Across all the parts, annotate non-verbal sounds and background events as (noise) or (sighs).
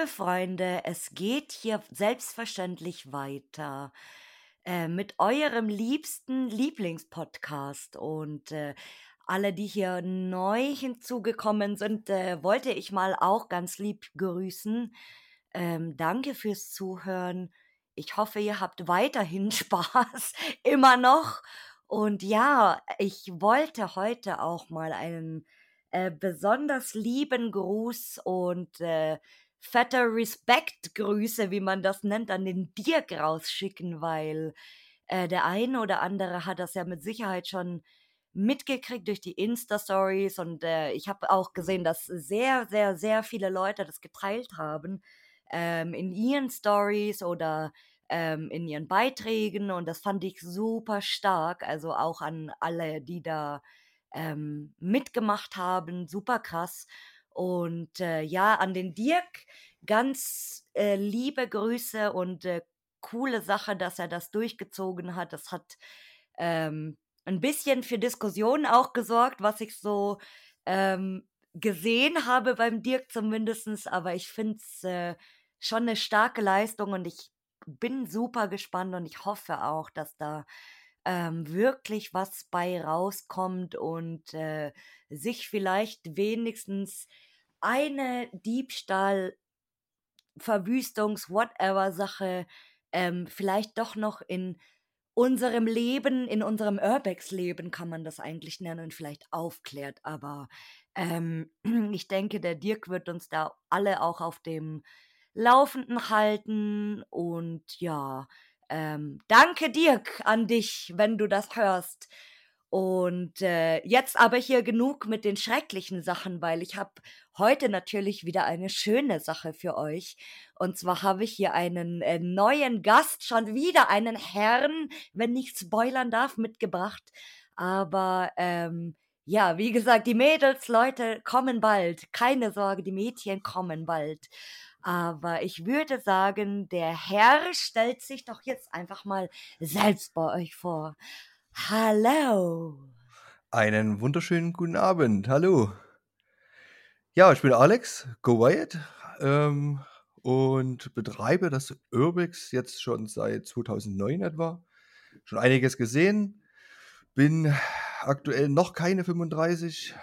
liebe Freunde, es geht hier selbstverständlich weiter äh, mit eurem liebsten Lieblingspodcast. Und äh, alle, die hier neu hinzugekommen sind, äh, wollte ich mal auch ganz lieb grüßen. Ähm, danke fürs Zuhören. Ich hoffe, ihr habt weiterhin (laughs) Spaß, immer noch. Und ja, ich wollte heute auch mal einen äh, besonders lieben Gruß und äh, fetter Respekt-Grüße, wie man das nennt, an den Dirk rausschicken, weil äh, der eine oder andere hat das ja mit Sicherheit schon mitgekriegt durch die Insta-Stories und äh, ich habe auch gesehen, dass sehr, sehr, sehr viele Leute das geteilt haben ähm, in ihren Stories oder ähm, in ihren Beiträgen und das fand ich super stark. Also auch an alle, die da ähm, mitgemacht haben, super krass. Und äh, ja, an den Dirk ganz äh, liebe Grüße und äh, coole Sache, dass er das durchgezogen hat. Das hat ähm, ein bisschen für Diskussionen auch gesorgt, was ich so ähm, gesehen habe beim Dirk zumindest. Aber ich finde es äh, schon eine starke Leistung und ich bin super gespannt und ich hoffe auch, dass da ähm, wirklich was bei rauskommt und äh, sich vielleicht wenigstens eine Diebstahl, Verwüstungs, whatever Sache ähm, vielleicht doch noch in unserem Leben, in unserem Urbex-Leben kann man das eigentlich nennen und vielleicht aufklärt. Aber ähm, (clears throat) ich denke, der Dirk wird uns da alle auch auf dem Laufenden halten und ja, ähm, danke Dirk an dich, wenn du das hörst. Und äh, jetzt aber hier genug mit den schrecklichen Sachen, weil ich habe heute natürlich wieder eine schöne Sache für euch. Und zwar habe ich hier einen äh, neuen Gast, schon wieder einen Herrn, wenn ich spoilern darf, mitgebracht. Aber ähm, ja, wie gesagt, die Mädels, Leute, kommen bald. Keine Sorge, die Mädchen kommen bald. Aber ich würde sagen, der Herr stellt sich doch jetzt einfach mal selbst bei euch vor. Hallo. Einen wunderschönen guten Abend. Hallo. Ja, ich bin Alex Go Wired ähm, und betreibe das Urbex jetzt schon seit 2009 etwa. Schon einiges gesehen. Bin aktuell noch keine 35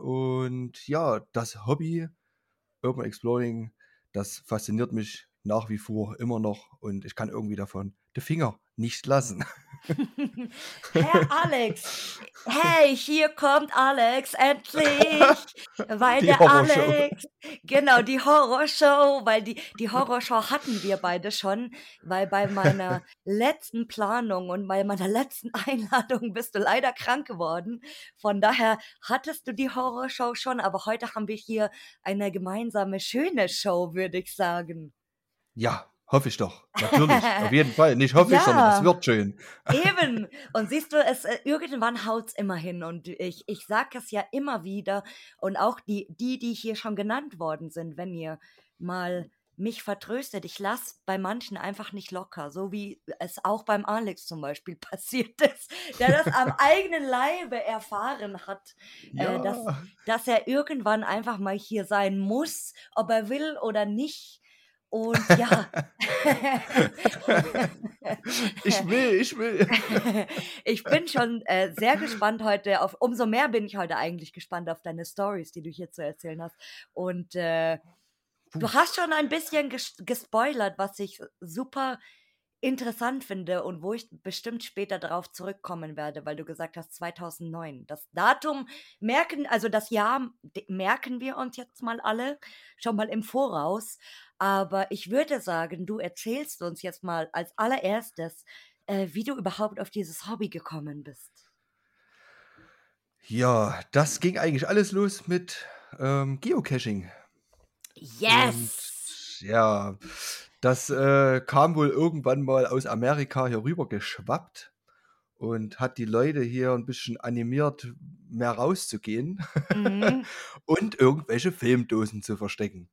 und ja, das Hobby Urban Exploring das fasziniert mich nach wie vor immer noch und ich kann irgendwie davon die Finger nicht lassen. (laughs) Herr Alex, hey, hier kommt Alex, endlich, weil die der Alex, genau, die Horrorshow, weil die, die Horrorshow hatten wir beide schon, weil bei meiner (laughs) letzten Planung und bei meiner letzten (laughs) Einladung bist du leider krank geworden. Von daher hattest du die Horrorshow schon, aber heute haben wir hier eine gemeinsame schöne Show, würde ich sagen. Ja, Hoffe ich doch. Natürlich. (laughs) Auf jeden Fall. Nicht hoffe ja, ich, sondern es wird schön. (laughs) Eben. Und siehst du, es, äh, irgendwann haut es immer hin. Und ich, ich sage es ja immer wieder. Und auch die, die, die hier schon genannt worden sind, wenn ihr mal mich vertröstet. Ich lasse bei manchen einfach nicht locker, so wie es auch beim Alex zum Beispiel (laughs) passiert ist, der das am eigenen Leibe erfahren hat, ja. äh, dass, dass er irgendwann einfach mal hier sein muss, ob er will oder nicht. Und ja. (laughs) ich will, ich will. (laughs) ich bin schon äh, sehr gespannt heute auf, umso mehr bin ich heute eigentlich gespannt auf deine Stories, die du hier zu erzählen hast. Und äh, du hast schon ein bisschen ges gespoilert, was ich super interessant finde und wo ich bestimmt später darauf zurückkommen werde, weil du gesagt hast 2009. Das Datum merken, also das Jahr merken wir uns jetzt mal alle schon mal im Voraus. Aber ich würde sagen, du erzählst uns jetzt mal als allererstes, äh, wie du überhaupt auf dieses Hobby gekommen bist. Ja, das ging eigentlich alles los mit ähm, Geocaching. Yes! Und, ja, das äh, kam wohl irgendwann mal aus Amerika hier rüber geschwappt und hat die Leute hier ein bisschen animiert, mehr rauszugehen mhm. (laughs) und irgendwelche Filmdosen zu verstecken.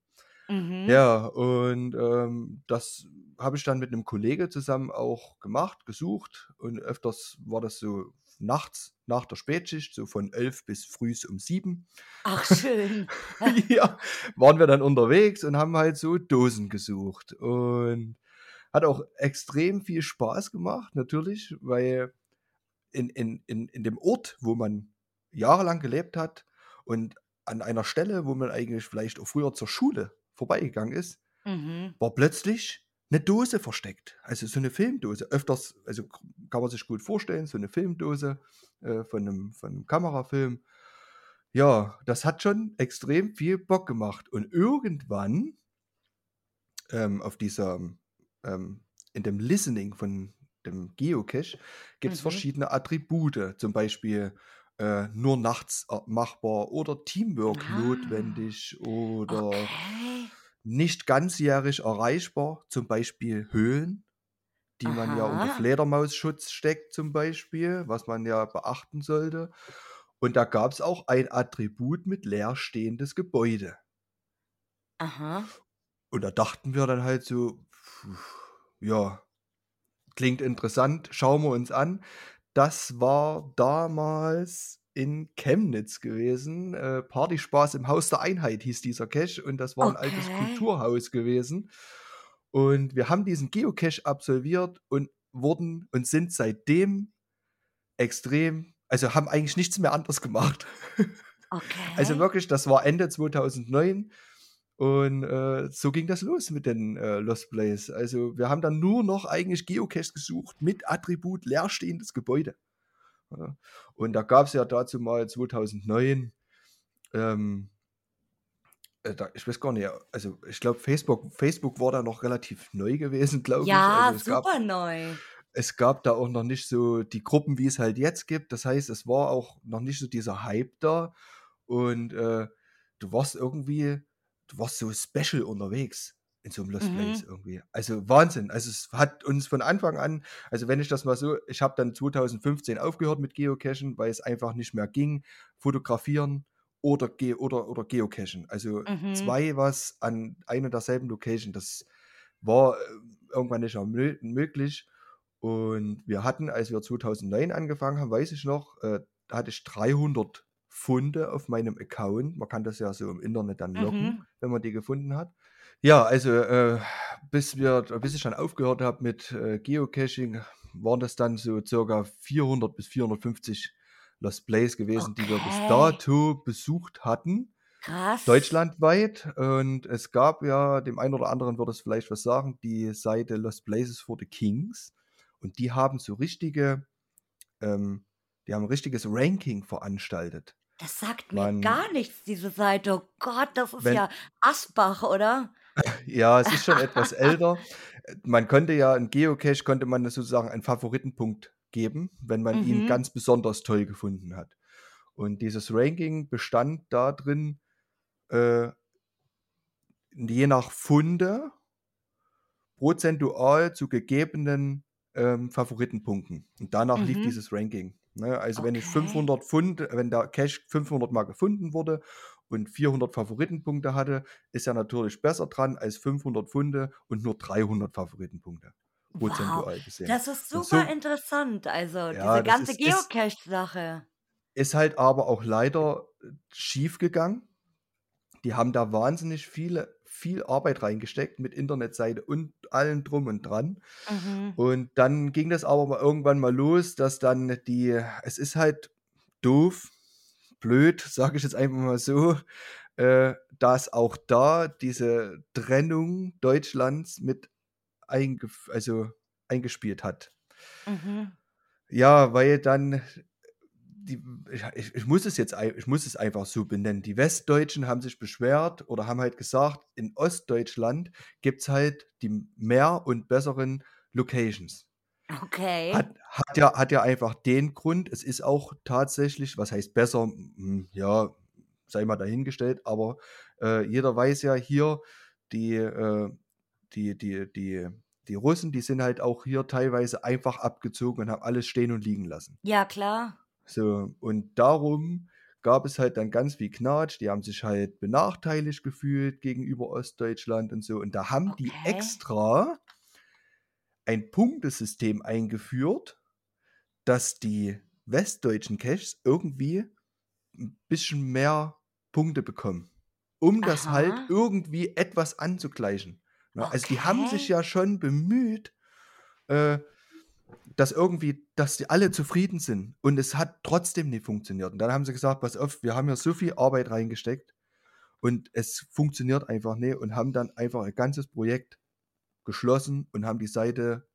Mhm. Ja, und ähm, das habe ich dann mit einem Kollege zusammen auch gemacht, gesucht und öfters war das so nachts nach der Spätschicht, so von 11 bis frühs um 7. Ach, (laughs) schön. (laughs) ja, waren wir dann unterwegs und haben halt so Dosen gesucht. Und hat auch extrem viel Spaß gemacht, natürlich, weil in, in, in, in dem Ort, wo man jahrelang gelebt hat und an einer Stelle, wo man eigentlich vielleicht auch früher zur Schule vorbeigegangen ist, Mhm. war plötzlich eine Dose versteckt. Also so eine Filmdose. Öfters, also kann man sich gut vorstellen, so eine Filmdose äh, von, einem, von einem Kamerafilm. Ja, das hat schon extrem viel Bock gemacht. Und irgendwann ähm, auf dieser, ähm, in dem Listening von dem Geocache gibt es Mhm. verschiedene Attribute. Zum Beispiel äh, nur nachts äh, machbar oder Teamwork Ah. notwendig oder Okay. Nicht ganzjährig erreichbar, zum Beispiel Höhlen, die man ja unter Aha. Fledermausschutz steckt, zum Beispiel, was man ja beachten sollte. Und da gab es auch ein Attribut mit leerstehendes Gebäude. Aha. Und da dachten wir dann halt so, ja, klingt interessant, schauen wir uns an. Das war damals in Chemnitz gewesen. Äh, Partyspaß im Haus der Einheit hieß dieser Cache und das war ein altes Okay. Kulturhaus gewesen. Und wir haben diesen Geocache absolviert und wurden und sind seitdem extrem, also haben eigentlich nichts mehr anderes gemacht. (laughs) Also Okay. wirklich, das war Ende 2009 und äh, so ging das los mit den äh, Lost Place. Also wir haben dann nur noch eigentlich Geocaches gesucht mit Attribut leerstehendes Gebäude. Ja. Und da gab es ja dazu mal 2009, ähm, äh, da, ich weiß gar nicht, also ich glaube Facebook, Facebook war da noch relativ neu gewesen, (laughs) glaube ich. Ja, Also es gab, super neu. es gab da auch noch nicht so die Gruppen, wie es halt jetzt gibt. Das heißt, es war auch noch nicht so dieser Hype da. Und äh, du warst irgendwie, du warst so special unterwegs in so einem Lost Place Mhm. irgendwie. Also Wahnsinn. Also es hat uns von Anfang an, also wenn ich das mal so, ich habe dann 2015 aufgehört mit Geocachen, weil es einfach nicht mehr ging, fotografieren oder, ge oder, oder Geocachen. Also Mhm. zwei was an ein und derselben Location, das war äh, irgendwann nicht mehr mö- möglich. Und wir hatten, als wir 2009 angefangen haben, weiß ich noch, äh, da hatte ich 300 Funde auf meinem Account. Man kann das ja so im Internet dann loggen, Mhm. wenn man die gefunden hat. Ja, also äh, bis wir, bis ich dann aufgehört habe mit äh, Geocaching, waren das dann so circa 400 bis 450 Lost Plays gewesen, die wir bis Okay. dato besucht hatten Krass. deutschlandweit. Und es gab ja, dem einen oder anderen wird es vielleicht was sagen, die Seite Lost Places for the Kings. Und die haben so richtige, ähm, die haben ein richtiges Ranking veranstaltet. Das sagt mir Man, gar nichts, diese Seite. Oh Gott, das ist wenn, ja Asbach, oder? Ja, es ist schon etwas älter. Man konnte ja, in Geocache konnte man sozusagen einen Favoritenpunkt geben, wenn man ihn Mhm. ganz besonders toll gefunden hat. Und dieses Ranking bestand darin, äh, je nach Funde prozentual zu gegebenen ähm, Favoritenpunkten. Und danach lief Mhm. dieses Ranking. Ne? Also wenn ich Okay. 500 Pfund, wenn der Cache 500 Mal gefunden wurde und 400 Favoritenpunkte hatte, ist er natürlich besser dran als 500 Funde und nur 300 Favoritenpunkte. Wow, gesehen. das ist super so, interessant. Also diese ja, das ganze Geocache-Sache. ist halt aber auch leider schief gegangen. Die haben da wahnsinnig viele, viel Arbeit reingesteckt mit Internetseite und allem drum und dran. Mhm. Und dann ging das aber mal irgendwann mal los, dass dann die, es ist halt doof, blöd, sage ich jetzt einfach mal so, äh, dass auch da diese Trennung Deutschlands mit eingef also eingespielt hat. Mhm. Ja, weil dann die, ich, ich, muss es jetzt, ich muss es einfach so benennen. Die Westdeutschen haben sich beschwert oder haben halt gesagt, in Ostdeutschland gibt es halt die mehr und besseren Locations. Okay. Hat, hat, ja, hat ja einfach den Grund, es ist auch tatsächlich, was heißt besser, Hm, ja, sei mal dahingestellt, aber äh, jeder weiß ja hier, die, äh, die, die, die, die Russen, die sind halt auch hier teilweise einfach abgezogen und haben alles stehen und liegen lassen. Ja, klar. So, und darum gab es halt dann ganz viel Knatsch, die haben sich halt benachteiligt gefühlt gegenüber Ostdeutschland und so. Und da haben die Okay. extra ein Punktesystem eingeführt, dass die westdeutschen Caches irgendwie ein bisschen mehr Punkte bekommen, um das halt Aha. irgendwie etwas anzugleichen. Ne? Also die haben sich Okay. ja schon bemüht, äh, dass irgendwie, dass die alle zufrieden sind. Und es hat trotzdem nicht funktioniert. Und dann haben sie gesagt, pass auf, wir haben ja so viel Arbeit reingesteckt und es funktioniert einfach nicht und haben dann einfach ein ganzes Projekt geschlossen und haben die Seite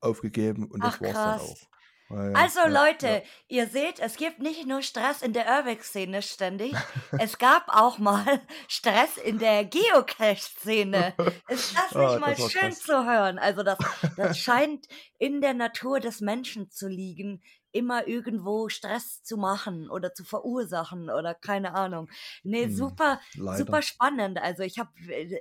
aufgegeben und Ach das war's dann auch. krass. Ja, ja, Also ja, ja. Leute, ihr seht, es gibt nicht nur Stress in der Urbex-Szene ständig, (laughs) es gab auch mal (laughs) Stress in der Geocache-Szene. Ist das Ah, nicht mal das schön krass. zu hören? Also das, das scheint in der Natur des Menschen zu liegen, immer irgendwo Stress zu machen oder zu verursachen oder keine Ahnung. Nee, Hm, super, leider. super spannend. Also ich habe,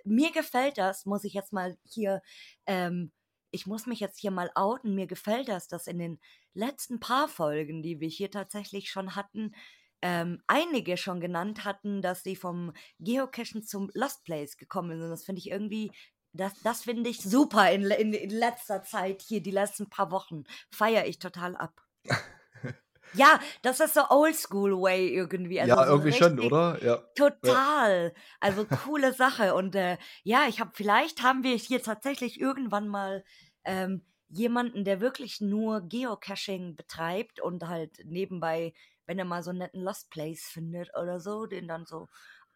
mir gefällt das, muss ich jetzt mal hier, ähm, ich muss mich jetzt hier mal outen, mir gefällt das, dass in den letzten paar Folgen, die wir hier tatsächlich schon hatten, ähm, einige schon genannt hatten, dass sie vom Geocachen zum Lost Place gekommen sind. Das finde ich irgendwie, das, das finde ich super in, in, in letzter Zeit hier, die letzten paar Wochen. Feiere ich total ab. (laughs) Ja, das ist so Oldschool Way irgendwie. Also Ja, so irgendwie schon, richtig oder? Ja. Ja. total. Also coole Sache. Und äh, ja, ich habe, vielleicht haben wir hier tatsächlich irgendwann mal ähm, jemanden, der wirklich nur Geocaching betreibt und halt nebenbei, wenn er mal so einen netten Lost Place findet oder so, den dann so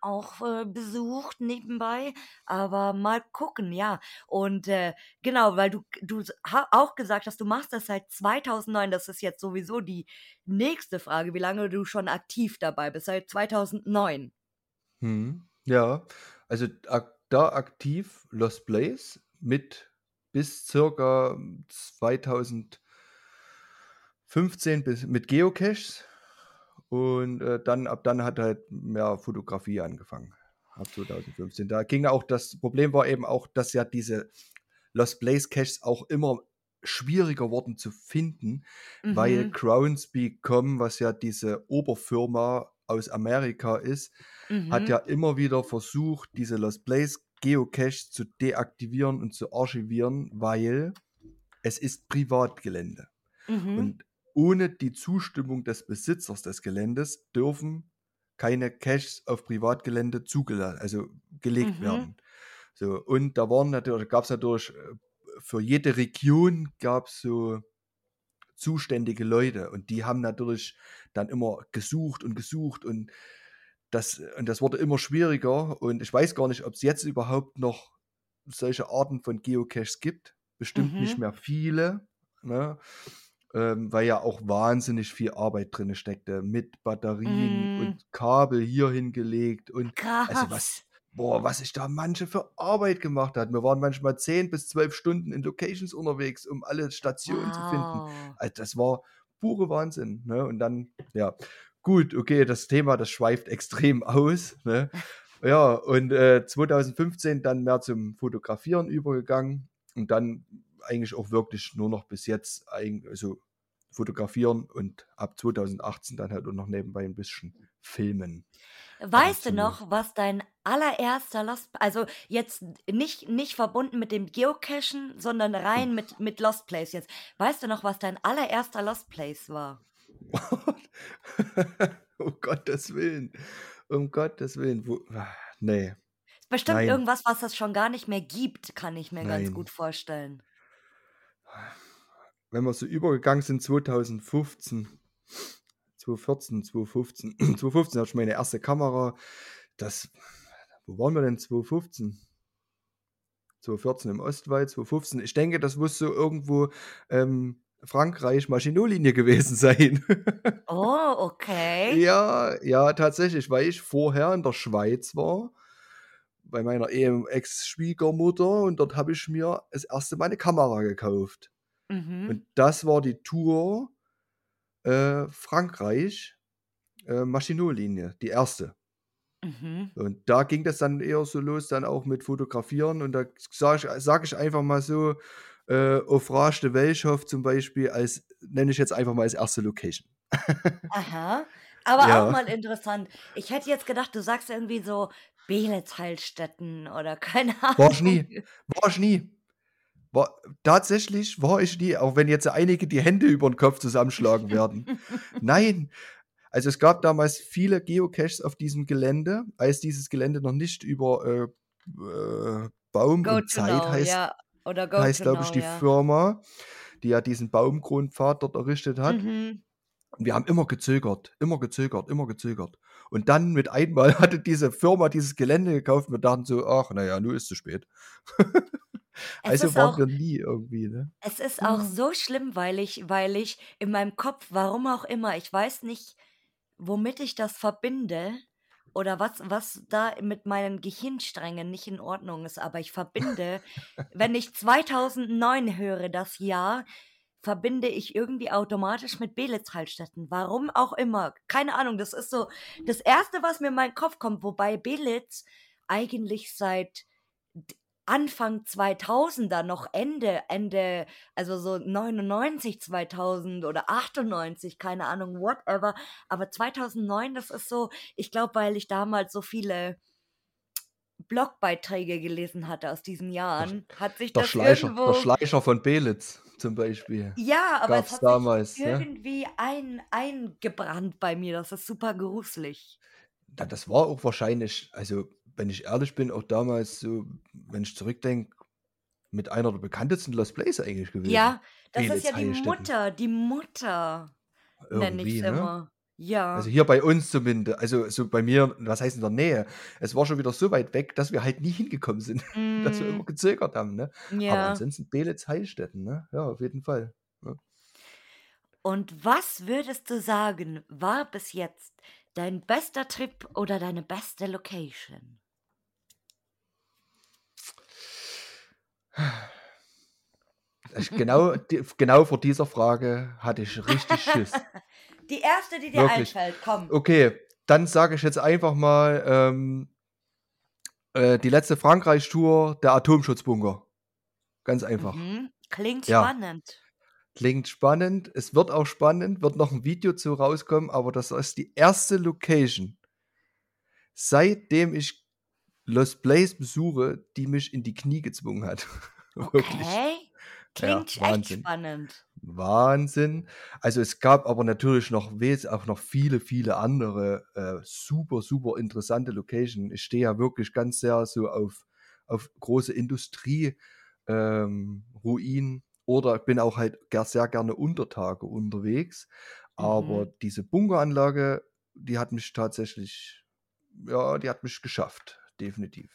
auch äh, besucht nebenbei. Aber mal gucken, ja. Und äh, genau, weil du, du auch gesagt hast, du machst das seit 2009. Das ist jetzt sowieso die nächste Frage, wie lange du schon aktiv dabei bist. Seit 2009. Hm, ja, also ak da aktiv Lost Place mit bis circa 2015 bis mit Geocaches und äh, dann ab dann hat halt mehr Fotografie angefangen. Ab 2015. Da ging auch das Problem war eben auch, dass ja diese Lost Place Caches auch immer schwieriger wurden zu finden, weil Mhm. Groundspeak.com, was ja diese Oberfirma aus Amerika ist, hat Mhm. ja immer wieder versucht, diese Lost Place Geocaches zu deaktivieren und zu archivieren, weil es ist Privatgelände. Mhm. Und ohne die Zustimmung des Besitzers des Geländes dürfen keine Caches auf Privatgelände zugelassen, also gelegt Mhm. werden. So, und da waren natürlich, gab es natürlich äh, für jede Region gab es so zuständige Leute und die haben natürlich dann immer gesucht und gesucht und das, und das wurde immer schwieriger und ich weiß gar nicht, ob es jetzt überhaupt noch solche Arten von Geocaches gibt. Bestimmt nicht Mhm. mehr viele, ne? Ähm, weil ja auch wahnsinnig viel Arbeit drin steckte mit Batterien Mm, und Kabel hier hingelegt und also was, krass. boah, was sich da manche für Arbeit gemacht hat. Wir waren manchmal 10 bis 12 Stunden in Locations unterwegs, um alle Stationen zu finden. Wow. Also das war pure Wahnsinn. Ne? Und dann, ja, gut, okay, das Thema, das schweift extrem (laughs) aus. Ne? Ja, und äh, 2015 dann mehr zum Fotografieren übergegangen und dann eigentlich auch wirklich nur noch bis jetzt also fotografieren und ab 2018 dann halt auch noch nebenbei ein bisschen filmen. Weißt du noch, was dein allererster Lost, also jetzt nicht, nicht verbunden mit dem Geocachen, sondern rein mit, mit Lost Place jetzt. Weißt du noch, was dein allererster Lost Place war? (laughs) um Gottes Willen. Um Gottes Willen. Wo, ah, nee, Ist bestimmt nein, irgendwas, was es schon gar nicht mehr gibt, kann ich mir ganz nein. gut vorstellen. Wenn wir so übergegangen sind 2015, 2014, 2015, 2015 hatte ich meine erste Kamera. Das, wo waren wir denn 2015? 2014 im Ostwald, 2015. Ich denke, das muss so irgendwo ähm, Frankreich Maschinolinie gewesen (laughs) sein. Oh, (laughs) okay. ja, ja, tatsächlich, weil ich vorher in der Schweiz war, bei meiner Ex-Schwiegermutter und dort habe ich mir das erste Mal eine Kamera gekauft. Mhm. Und das war die Tour äh, Frankreich äh, Maschinolinie, die erste. Mhm. Und da ging das dann eher so los, dann auch mit Fotografieren. Und da sage ich, sag ich einfach mal so, äh, Offrage de Welschhof zum Beispiel, als nenne ich jetzt einfach mal als erste Location. (laughs) Aha. Aber auch Ja, mal interessant. Ich hätte jetzt gedacht, du sagst irgendwie so Beelitz-Heilstätten oder keine war ich Ahnung. nie. War ich nie. War, tatsächlich war ich nie, auch wenn jetzt einige die Hände über den Kopf zusammenschlagen werden. (laughs) Nein, also es gab damals viele Geocaches auf diesem Gelände, als dieses Gelände noch nicht über äh, äh, Baum Go und Zeit know, heißt, ja. Oder Go heißt glaube ich, die ja. Firma, die ja diesen Baumgrundpfad dort errichtet hat. Mhm. Und wir haben immer gezögert, immer gezögert, immer gezögert. Und dann mit einmal (laughs) hatte diese Firma dieses Gelände gekauft und wir dachten so, ach, naja, nun ist zu spät. (laughs) Es also ist waren auch wir nie irgendwie, ne? es ist auch Ja. so schlimm, weil ich weil ich in meinem Kopf, warum auch immer, ich weiß nicht, womit ich das verbinde oder was was da mit meinen Gehirnsträngen nicht in Ordnung ist, aber ich verbinde, wenn ich 2009 höre, das Jahr, verbinde ich irgendwie automatisch mit Belitz-Heilstätten. Warum auch immer. Keine Ahnung, das ist so das Erste, was mir in meinen Kopf kommt, wobei Belitz eigentlich seit Anfang 2000er, noch Ende Ende also so 99, 2000 oder 98, keine Ahnung, whatever. Aber 2009, das ist so ich glaube, weil ich damals so viele Blogbeiträge gelesen hatte aus diesen Der, Jahren, hat sich der das Schleicher, der irgendwo Schleicher von Belitz zum Beispiel. Ja, aber es hat sich damals, ne? irgendwie ein eingebrannt bei mir. Das ist super gruselig. Ja, das war auch wahrscheinlich, also wenn ich ehrlich bin, auch damals so, wenn ich zurückdenke, mit einer der bekanntesten Lost Plays eigentlich gewesen. Ja, das ist Belitz ja die. Mutter, die Mutter nenne Irgendwie, ich's ne? immer. Also Ja. hier bei uns zumindest, also so bei mir, was heißt in der Nähe? Es war schon wieder so weit weg, dass wir halt nie hingekommen sind, (laughs) dass wir immer Mhm. gezögert haben, ne? Aber Ja. ansonsten Belitz Heilstätten, ne? Ja, auf jeden Fall. Ja. Und was würdest du sagen, war bis jetzt dein bester Trip oder deine beste Location? Genau, die, genau vor dieser Frage hatte ich richtig Schiss. (laughs) Die erste, die dir Wirklich. einfällt, komm. Okay, dann sage ich jetzt einfach mal ähm, äh, die letzte Frankreich-Tour, der Atomschutzbunker. Ganz einfach. Mhm. Klingt Ja, spannend. klingt spannend. Es wird auch spannend, wird noch ein Video zu rauskommen, aber das ist die erste Location, seitdem ich Lost Place besuche, die mich in die Knie gezwungen hat. (laughs) Wirklich. Okay. Ja, Klingt echt Wahnsinn. spannend. Wahnsinn. Also es gab aber natürlich noch auch noch viele, viele andere äh, super, super interessante Locations. Ich stehe ja wirklich ganz sehr so auf, auf große Industrie, ähm, Ruinen oder bin auch halt sehr gerne unter Tage unterwegs. Aber Mhm. diese Bunkeranlage, die hat mich tatsächlich, ja, die hat mich geschafft, definitiv.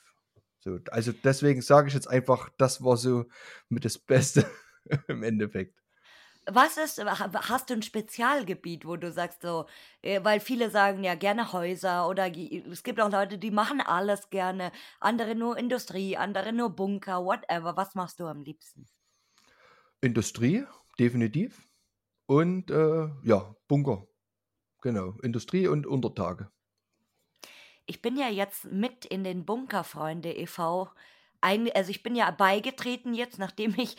So, also deswegen sage ich jetzt einfach, das war so mit das Beste (laughs) im Endeffekt. Was ist ha hast du 'n Spezialgebiet, wo du sagst so äh, weil viele sagen ja gerne Häuser oder es gibt auch Leute, die machen alles gerne, andere nur Industrie, andere nur Bunker, whatever. Was machst du am liebsten? Industrie, definitiv. Und, äh, ja, Bunker. Genau, Industrie und Untertage. Ich bin ja jetzt mit in den Bunkerfreunde e.V. ein also, ich bin ja beigetreten jetzt, nachdem ich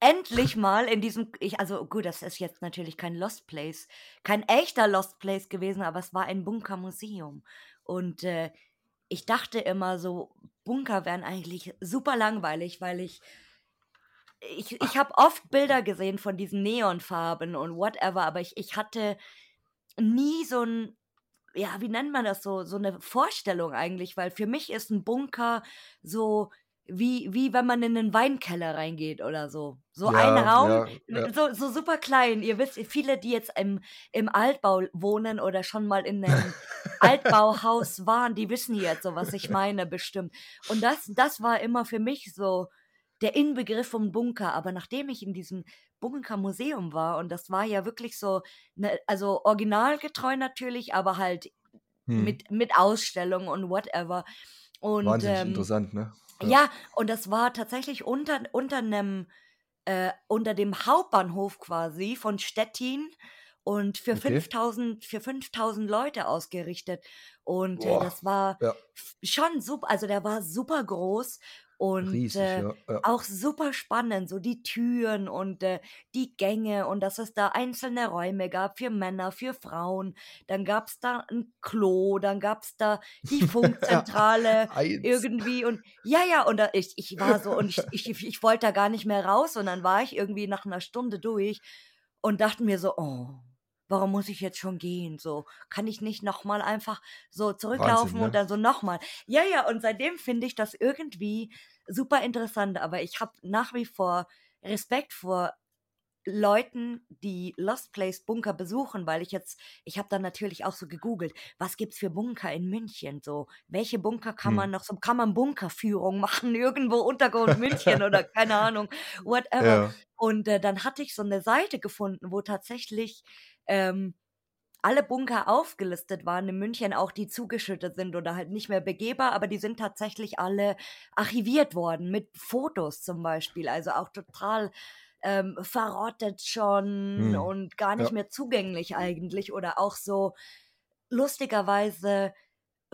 endlich mal in diesem ich also gut, das ist jetzt natürlich kein Lost Place, kein echter Lost Place gewesen, aber es war ein Bunkermuseum. Und, äh, ich dachte immer so, Bunker wären eigentlich super langweilig, weil ich ich ich habe oft Bilder gesehen von diesen Neonfarben und whatever, aber ich ich hatte nie so 'n ja, wie nennt man das so so 'ne Vorstellung eigentlich, weil für mich ist 'n Bunker so wie wie wenn man in 'nen Weinkeller reingeht oder so. So ein Ja, Raum, ja, ja. so so super klein. Ihr wisst viele, die jetzt im im Altbau wohnen oder schon mal in 'nem (laughs) Altbauhaus waren, die wissen jetzt so, was ich meine bestimmt. Und das das war immer für mich so der Inbegriff vom Bunker. Aber nachdem ich in diesem Bunkermuseum war und das war ja wirklich so 'ne also, originalgetreu natürlich, aber halt Mhm. mit mit Ausstellung und whatever. Und, Wahnsinnig ähm interessant, ne? Ja. ja, und das war tatsächlich unter unter 'nem äh, unter dem Hauptbahnhof quasi von Stettin und für Okay. 5.000 für 5.000 Leute ausgerichtet. Und, äh, das war ja. schon super, also der war super groß und Riesig, äh, ja, ja. auch super spannend, so die Türen und äh, die Gänge und dass es da einzelne Räume gab für Männer, für Frauen. Dann gab es da ein Klo, dann gab es da die (laughs) Funkzentrale irgendwie und ja, ja, und da, ich, ich war so und ich, ich, ich wollte da gar nicht mehr raus und dann war ich irgendwie nach einer Stunde durch und dachte mir so, oh, warum muss ich jetzt schon gehen? So, kann ich nicht nochmal einfach so zurücklaufen Wahnsinn, und ne? dann so nochmal. Ja, ja, und seitdem finde ich das irgendwie super interessant, aber ich habe nach wie vor Respekt vor Leuten, die Lost Place Bunker besuchen, weil ich jetzt, ich habe dann natürlich auch so gegoogelt, was gibt's für Bunker in München? So, welche Bunker kann man Hm. noch so, kann man Bunkerführung (laughs) machen, irgendwo Untergrund München oder (laughs) keine Ahnung, whatever. Ja. Und äh, dann hatte ich so eine Seite gefunden, wo tatsächlich ähm, alle Bunker aufgelistet waren in München, auch die zugeschüttet sind oder halt nicht mehr begehbar, aber die sind tatsächlich alle archiviert worden mit Fotos zum Beispiel, also auch total ähm, verrottet schon Hm. und gar nicht Ja. mehr zugänglich eigentlich oder auch so lustigerweise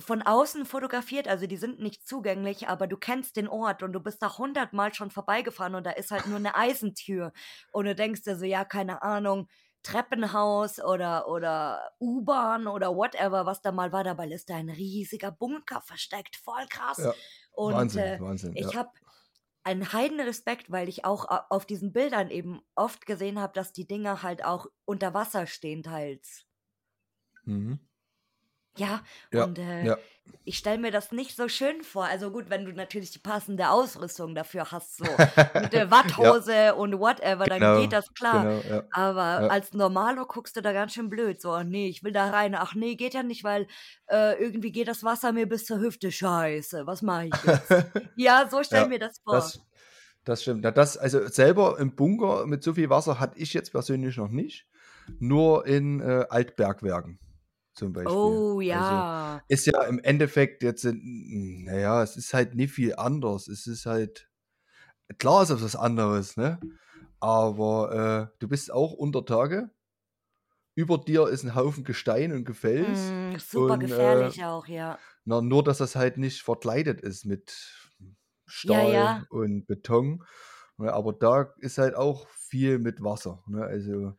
von außen fotografiert, also die sind nicht zugänglich, aber du kennst den Ort und du bist da hundertmal schon vorbeigefahren und da ist halt nur eine Eisentür und du denkst dir so, ja, keine Ahnung, Treppenhaus oder, oder U-Bahn oder whatever, was da mal war, dabei ist da ein riesiger Bunker versteckt, voll krass. Ja. Und Wahnsinn, äh, Wahnsinn, ich ja. habe einen Heidenrespekt, weil ich auch a- auf diesen Bildern eben oft gesehen habe, dass die Dinger halt auch unter Wasser stehen teils. Mhm. Ja, Ja, und äh, ja. Ich stelle mir das nicht so schön vor. Also gut, wenn du natürlich die passende Ausrüstung dafür hast, so (laughs) mit der Ja, Watthose und whatever, dann geht genau, das klar. genau, ja. Aber Ja. als Normalo guckst du da ganz schön blöd. So, ach nee, ich will da rein. Ach nee, geht ja nicht, weil äh, irgendwie geht das Wasser mir bis zur Hüfte. Scheiße, was mache ich jetzt? (laughs) Ja, so stell Ja, mir das vor. das, das stimmt. Na, das, also selber im Bunker mit so viel Wasser hatte ich jetzt persönlich noch nicht. Nur in äh, Altbergwerken zum Beispiel. Oh Also ja. ist ja im Endeffekt jetzt, naja, es ist halt nicht viel anders. Es ist halt, klar ist es was anderes, ne? Aber äh, du bist auch unter Tage. Über dir ist ein Haufen Gestein und Gefels. Mm, super Und äh, gefährlich auch, ja. na, nur, dass das halt nicht verkleidet ist mit Ja, Stahl ja. und Beton. Ne, aber da ist halt auch viel mit Wasser. Ne? Also,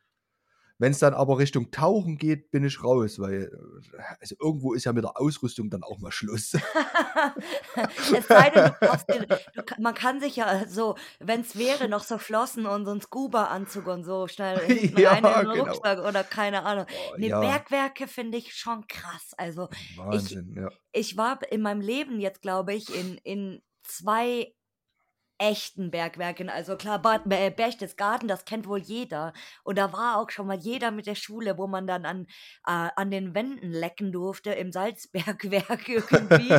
wenn es dann aber Richtung Tauchen geht, bin ich raus, weil äh, also irgendwo ist ja mit der Ausrüstung dann auch mal Schluss. (laughs) es sei denn, du dir, du, man kann sich ja so, wenn es wäre, noch so Flossen und so einen Scuba-Anzug und so schnell (laughs) hinten rein in ja, den genau. Rucksack oder keine Ahnung. Oh, Ne, ja, Bergwerke finde ich schon krass. Also ich, Wahnsinn, ja. ich war in meinem Leben jetzt, glaube ich, in, in zwei echten Bergwerken. Also klar, Bad äh, Berchtesgaden, das kennt wohl jeder. Und da war auch schon mal jeder mit der Schule, wo man dann an, äh, an den Wänden lecken durfte im Salzbergwerk (laughs) irgendwie.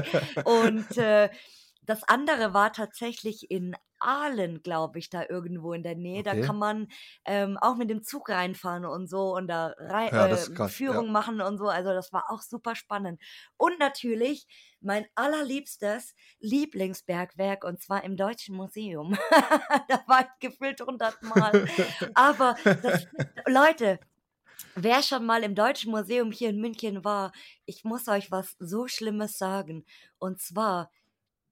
Und äh, das andere war tatsächlich in Aalen, glaube ich, da irgendwo in der Nähe. Da Okay. kann man ähm, auch mit dem Zug reinfahren und so und da rei Ja, äh, krass, ja. Führung machen und so. Also das war auch super spannend. Und natürlich mein allerliebstes Lieblingsbergwerk und zwar im Deutschen Museum. (laughs) da war ich gefühlt hundertmal. Aber das, (laughs) Leute, wer schon mal im Deutschen Museum hier in München war, ich muss euch was so Schlimmes sagen. Und zwar,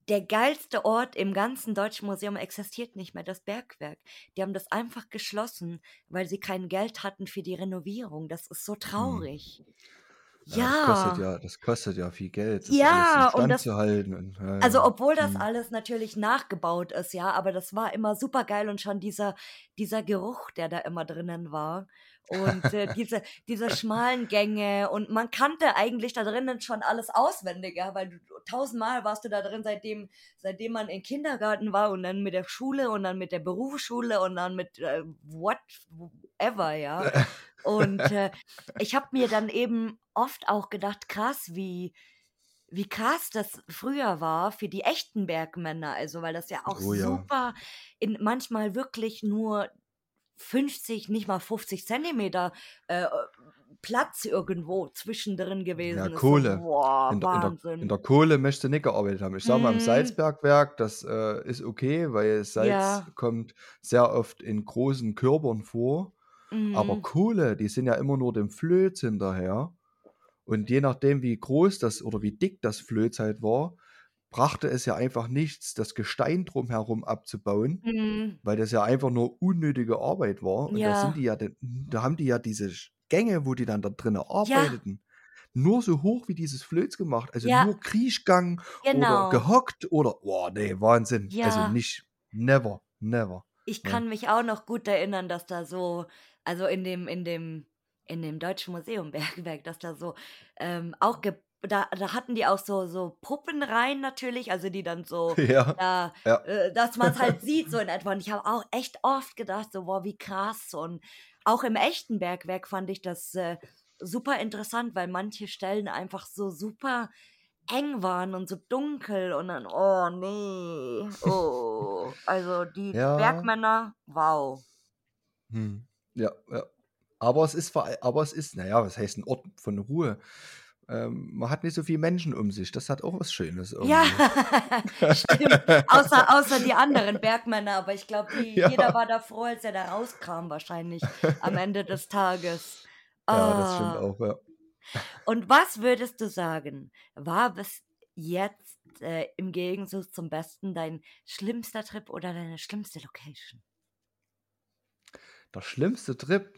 der geilste Ort im ganzen Deutschen Museum existiert nicht mehr, das Bergwerk. Die haben das einfach geschlossen, weil sie kein Geld hatten für die Renovierung. Das ist so Hm. traurig. Ja, das kostet Ja. das kostet ja viel Geld, das Ja, instand das zu halten. Und, ja, also obwohl das Hm. alles natürlich nachgebaut ist, ja, aber das war immer super geil und schon dieser, dieser Geruch, der da immer drinnen war. Und äh, diese, diese schmalen Gänge und man kannte eigentlich da drinnen schon alles auswendig, ja, weil du tausendmal warst du da drin, seitdem, seitdem man im Kindergarten war und dann mit der Schule und dann mit der Berufsschule und dann mit äh, whatever, ja. Und äh, ich habe mir dann eben oft auch gedacht, krass, wie, wie krass das früher war für die echten Bergmänner. Also, weil das ja auch Oh ja. super in manchmal wirklich nur 50, nicht mal 50 Zentimeter äh, Platz irgendwo zwischendrin Ja, gewesen ist. So, Kohle. boah, In der, in, der, in Wahnsinn. der Kohle möchte ich nicht gearbeitet haben. Ich sage mal, im Mm, Salzbergwerk, das äh, ist okay, weil Salz ja, kommt sehr oft in großen Körpern vor. Aber mhm. Kohle, die sind ja immer nur dem Flöz hinterher. Und je nachdem, wie groß das oder wie dick das Flöz halt war, brachte es ja einfach nichts, das Gestein drumherum abzubauen, Mhm. weil das ja einfach nur unnötige Arbeit war. Und da sind die Ja. ja da haben die ja diese Gänge, wo die dann da drinnen Ja. arbeiteten, nur so hoch wie dieses Flöz gemacht. Also Ja. nur Kriechgang oder Genau. gehockt oder boah, ne, Wahnsinn. Also Ja. nicht never, never, Ich kann mich auch noch gut erinnern, dass da so also in dem in dem in dem Deutschen Museum (laughs) Bergwerk, dass da so, ähm, auch ge da da hatten die auch so so Puppenreihen natürlich, also die dann so (laughs) Ja, da ja. äh, dass man's halt sieht so in etwa. Und ich habe auch echt oft gedacht so: „Wow, wie krass.“ Und auch im echten Bergwerk fand ich das, äh, super interessant, weil manche Stellen einfach so super eng waren und so dunkel und dann oh ne, oh. Also die (laughs) Ja. Bergmänner, wow. Mhm. Ja, ja. Aber es ist aber es ist, na ja, was heißt 'n Ort von Ruhe? Ähm, man hat nicht so viel Menschen um sich. Das hat auch was Schönes Ja, irgendwie. (laughs) stimmt. Außer außer die anderen Bergmänner, aber ich glaube, die (laughs) jeder Ja. war da froh, als er da rauskam wahrscheinlich am Ende des Tages. (laughs) Ja, das stimmt Ah. auch, ja. Und was würdest du sagen, war bis jetzt, äh, im Gegensatz zum Besten dein schlimmster Trip oder deine schlimmste Location? Der schlimmste Trip?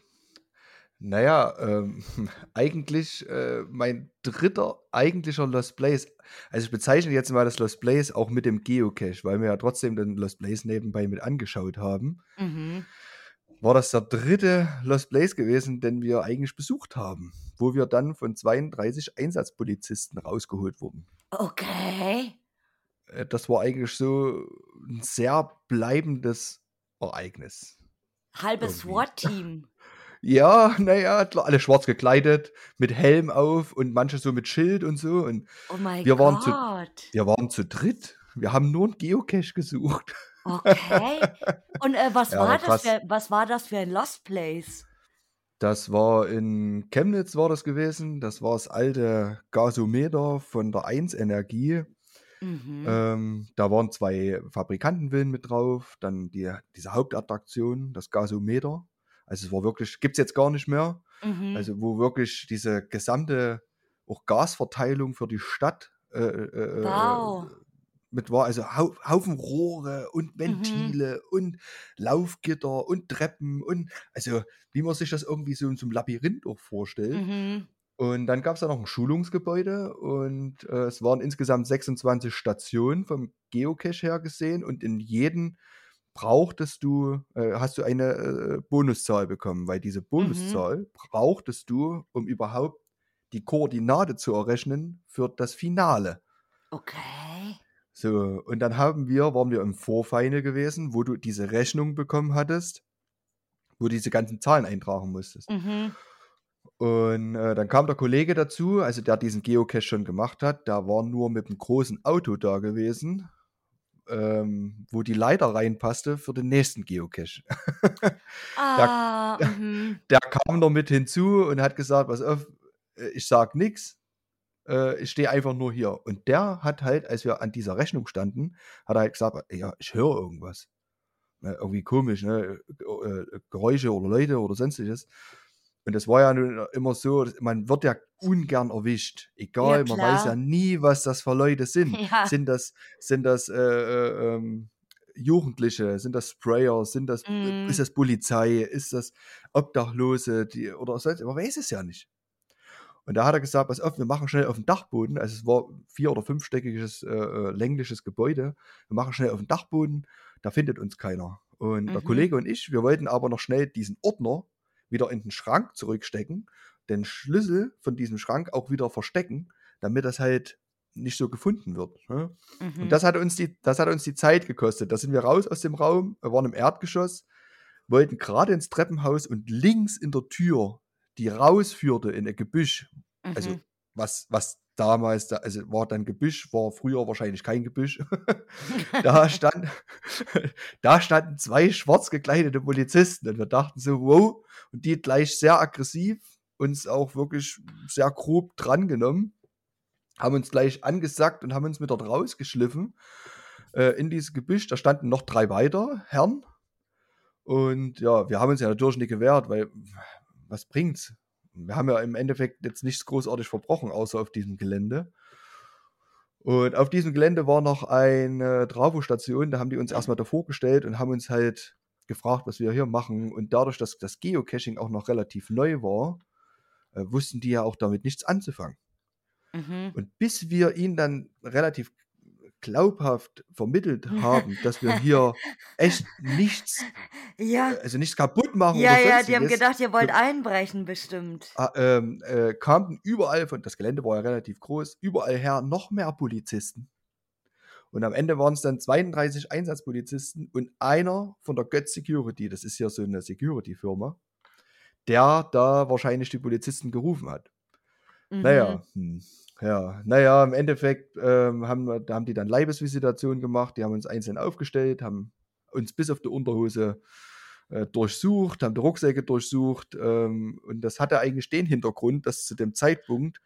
Na ja, ähm, (laughs) eigentlich, äh, mein 3. eigentlicher Lost Place. Also, ich bezeichne jetzt mal das Lost Place auch mit dem Geocache, weil wir ja trotzdem den Lost Place nebenbei mit angeschaut haben. Mhm. War das der 3. Lost Place gewesen, den wir eigentlich besucht haben, wo wir dann von 32 Einsatzpolizisten rausgeholt wurden. Okay. Äh, das war eigentlich so 'n sehr bleibendes Ereignis Halbes. SWAT-Team. Ja, na ja, klar, alle schwarz gekleidet, mit Helm auf und manche so mit Schild und so und Oh mein wir waren zu Gott. wir waren zu dritt. Wir haben nur 'n Geocache gesucht. Okay. Und, äh, was (laughs) Ja, war das für was war das für ein Lost Place? Das war in Chemnitz war das gewesen. Das war das alte Gasometer von der 1 Energie. Mhm. Ähm, da waren 2 Fabrikantenvillen mit drauf, dann die diese Hauptattraktion, das Gasometer. Also, es war wirklich gibt's jetzt gar nicht mehr. Mhm. Also, wo wirklich diese gesamte auch Gasverteilung für die Stadt, äh, äh, äh, Wow. mit war. Also, Hau Haufen Rohre und Mhm. Ventile und Laufgitter und Treppen und also, wie man sich das irgendwie so in so 'nem Labyrinth auch vorstellt. Mhm. Und dann gab's da noch 'n Schulungsgebäude und, äh, es waren insgesamt 26 Stationen vom Geocache her gesehen und in jedem brauchtest du äh, hast du eine, äh, Bonuszahl bekommen, weil diese Mhm. Bonuszahl brauchtest du, um überhaupt die Koordinate zu errechnen für das Finale. Okay. So, und dann haben wir waren wir im Vorfinal gewesen, wo du diese Rechnung bekommen hattest, wo du diese ganzen Zahlen eintragen musstest. Mhm. Und, äh, dann kam der Kollege dazu, also der diesen Geocache schon gemacht hat, der war nur mit 'm großen Auto da gewesen, ähm, wo die Leiter reinpasste für den nächsten Geocache. (laughs) Der Ah, (laughs) mhm. der kam noch mit hinzu und hat gesagt: „Pass auf, äh, ich sage nix. Äh, ich stehe einfach nur hier.“ Und der hat halt, als wir an dieser Rechnung standen, hat er halt gesagt: „Ja, ich höre irgendwas. Ne, irgendwie komisch, ne? Äh, Geräusche oder Leute oder Sonstiges.“ Und das war ja nun immer so, man wird ja ungern erwischt. Ja, Egal, man weiß ja nie, was das für Leute sind. (laughs) Ja. Sind das sind das, äh, äh, ähm, Jugendliche? Sind das Sprayer? Sind das äh, ist das Polizei? Ist das Obdachlose, die oder sonst man weiß es ja nicht. Und da hat er gesagt: „Pass auf, wir machen schnell auf'm Dachboden“ also, es war 4 oder fünfstöckiges, äh, äh, längliches Gebäude. „Wir machen schnell auf'm Dachboden, da findet uns keiner.“ Und der Mhm. Kollege und ich, wir wollten aber noch schnell diesen Ordner wieder in den Schrank zurückstecken, den Schlüssel von diesem Schrank auch wieder verstecken, damit das halt nicht so gefunden wird, ne? Und Mhm. das hat uns die das hat uns die Zeit gekostet. Da sind wir raus aus dem Raum, wir waren im Erdgeschoss, wollten grade ins Treppenhaus und links in der Tür, die rausführte in 'n Gebüsch, also, Mhm. was was damals da also, war dann Gebüsch, war früher wahrscheinlich kein Gebüsch. (laughs) Da stand da standen 2 schwarz gekleidete Polizisten und wir dachten so: „Wow“, und die gleich sehr aggressiv, uns auch wirklich sehr grob drangenommen, haben uns gleich angesackt und haben uns mit dort rausgeschliffen, äh, in dieses Gebüsch. Da standen noch 3 weiter Herren. Und ja, wir haben uns ja natürlich nicht gewehrt, weil was bringt's? Wir haben ja im Endeffekt jetzt nichts großartig verbrochen, außer auf diesem Gelände. Und auf diesem Gelände war noch eine Trafo-Station, da haben die uns erstmal davor gestellt und haben uns halt gefragt, was wir hier machen. Und dadurch, dass das Geocaching auch noch relativ neu war, äh, wussten die ja auch damit nichts anzufangen. Mhm. Und bis wir ihnen dann relativ glaubhaft vermittelt (laughs) haben, dass wir hier echt nichts, Ja. also nichts kaputt machen Ja, oder ja, die haben gedacht, ihr wollt einbrechen bestimmt. ähm, äh, kamen überall von, das Gelände war ja relativ groß, überall her noch mehr Polizisten. Und am Ende waren es dann 32 Einsatzpolizisten und einer von der Götz Security, das ist ja so eine Security-Firma, der da wahrscheinlich die Polizisten gerufen hat. Mhm. Naja, hm, ja, naja, im Endeffekt ähm, haben, wir, da haben die dann Leibesvisitation gemacht, die haben uns einzeln aufgestellt, haben uns bis auf die Unterhose äh, durchsucht, haben die Rucksäcke durchsucht ähm, und das hatte eigentlich den Hintergrund, dass zu dem Zeitpunkt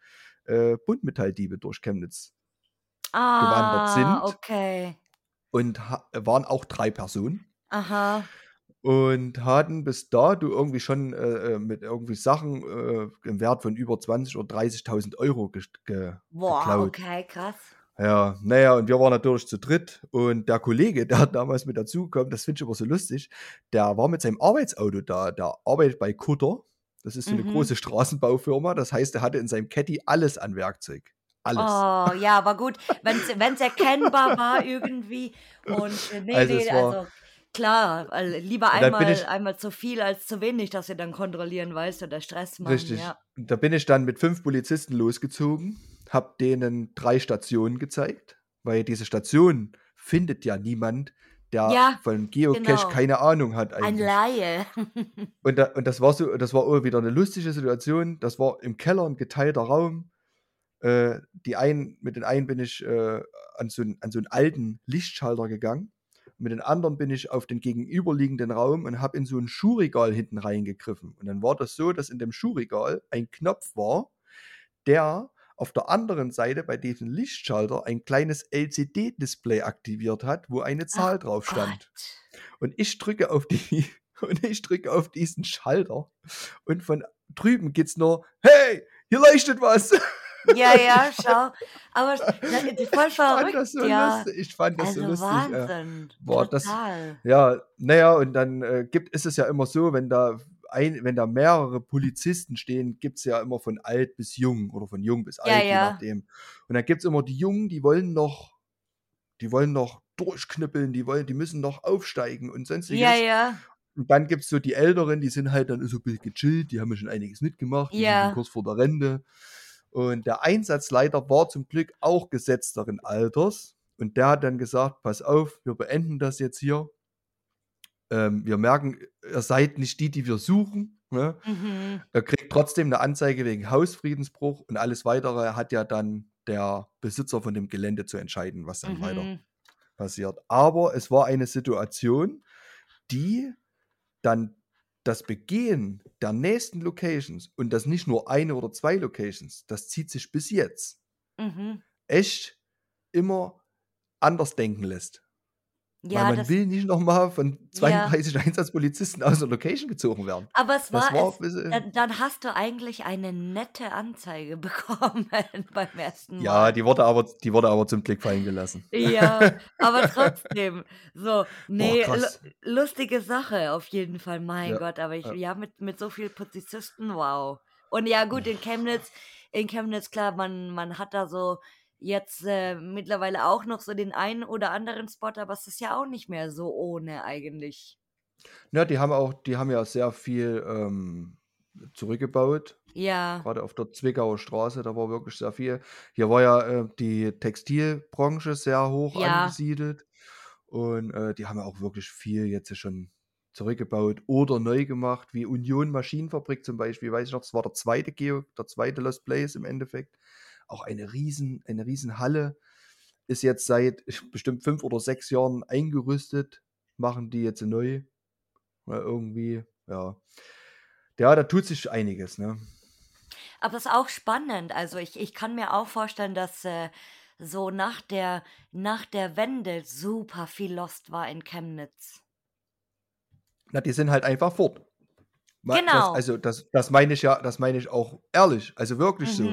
äh, Buntmetalldiebe durch Chemnitz gewandert Ah, sind okay. und waren auch drei Personen Aha. Und hatten bis dato irgendwie schon äh, äh, mit irgendwie Sachen äh, im Wert von über 20.000 oder 30.000 Euro ge ge Boah, geklaut. okay, krass. Ja, naja, und wir waren natürlich zu dritt. Und der Kollege, (laughs) der damals mit dazukommt, das finde ich aber so lustig, der war mit seinem Arbeitsauto da. Der arbeitet bei Kutter. Das ist so eine Mhm. große (laughs) Straßenbaufirma. Das heißt, er hatte in seinem Caddy alles an Werkzeug. Alles. Oh, ja, aber gut, (laughs) wenn es erkennbar war irgendwie. Und äh, nee, Also nee, war- also klar, lieber einmal, ich- einmal zu viel als zu wenig, dass sie dann kontrollieren, weißt du, der Stress machen. Richtig. Ja. Da bin ich dann mit fünf Polizisten losgezogen, hab denen drei Stationen gezeigt, weil diese Station findet ja niemand, der Ja, von Geocache genau. keine Ahnung hat Ein eigentlich. Laie. Und, da, und das war so, das war wieder eine lustige Situation. Das war im Keller ein geteilter Raum. Äh, die einen, mit den einen bin ich äh, an, so einen, an so einen alten Lichtschalter gegangen. Mit den anderen bin ich auf den gegenüberliegenden Raum und habe in so ein Schuhregal hinten reingegriffen. Und dann war das so, dass in dem Schuhregal ein Knopf war, der auf der anderen Seite bei diesem Lichtschalter ein kleines LCD-Display aktiviert hat, wo eine Zahl drauf stand. Gott. Und ich drücke auf die (laughs) und ich drücke auf diesen Schalter und von drüben geht's nur hey, hier leuchtet was. (laughs) Ja, ja, schau. Aber das voll Ich fand verrückt, das so ja. lustig. Ich fand das Also so lustig. Äh. Wahnsinn. Boah, das- Total. Ja, naja, und dann äh, gibt ist es ja immer so, wenn da ein, wenn da mehrere Polizisten stehen, gibt es ja immer von alt bis jung oder von jung bis alt, Ja, je ja. nachdem. Und dann gibt es immer die Jungen, die wollen noch, die wollen noch durchknüppeln, die wollen, die müssen noch aufsteigen und sonstiges. Ja, ja. Und dann gibt es so die Älteren, die sind halt dann so ein bisschen gechillt, die haben ja schon einiges mitgemacht, die sind Ja. schon kurz vor der Rente. Und der Einsatzleiter war zum Glück auch gesetzteren Alters. Und der hat dann gesagt, pass auf, wir beenden das jetzt hier. Ähm, wir merken, ihr seid nicht die, die wir suchen. Ne? Mhm. Er kriegt trotzdem eine Anzeige wegen Hausfriedensbruch und alles weitere hat ja dann der Besitzer von dem Gelände zu entscheiden, was dann weiter Mhm. passiert. Aber es war eine Situation, die dann das Begehen der nächsten Locations und das nicht nur eine oder zwei Locations, das zieht sich bis jetzt Mhm. echt immer anders denken lässt. Ja, Weil man will nicht nochmal von 32 (laughs) Einsatzpolizisten aus der Location gezogen werden. aber es war, war es, dann, dann hast du eigentlich eine nette Anzeige (laughs) bekommen (laughs) beim ersten Mal. ja, die wurde, aber, die wurde aber zum Glück fallen gelassen. Ja, aber trotzdem. So, nee, lu- lustige Sache auf jeden Fall, mein Ja, Gott, aber ich, ja. ja, mit, mit so vielen Polizisten, wow. Und ja, gut, in Chemnitz, in Chemnitz, klar, man, man hat da so jetzt äh, mittlerweile auch noch so den einen oder anderen Spot, aber es ist ja auch nicht mehr so ohne eigentlich. Ja, die haben auch, die haben ja sehr viel ähm, zurückgebaut. Ja, Gerade auf der Zwickauer Straße, da war wirklich sehr viel. Hier war ja äh, die Textilbranche sehr hoch Ja. angesiedelt. Und äh, die haben ja auch wirklich viel jetzt schon zurückgebaut oder neu gemacht, wie Union Maschinenfabrik zum Beispiel, weiß ich noch, das war der zweite Geo, der zweite Lost Place im Endeffekt. Auch eine riesen, eine riesen Halle. Ist jetzt seit bestimmt fünf oder sechs Jahren eingerüstet, machen die jetzt neu. Ja, irgendwie, ja. Ja, da tut sich einiges, ne? aber es ist auch spannend. Also ich, ich kann mir auch vorstellen, dass äh, so nach der, nach der Wende super viel Lost war in Chemnitz. Na, die sind halt einfach fort. Genau. Das, also das, das meine ich ja, das meine ich auch ehrlich. Also wirklich so.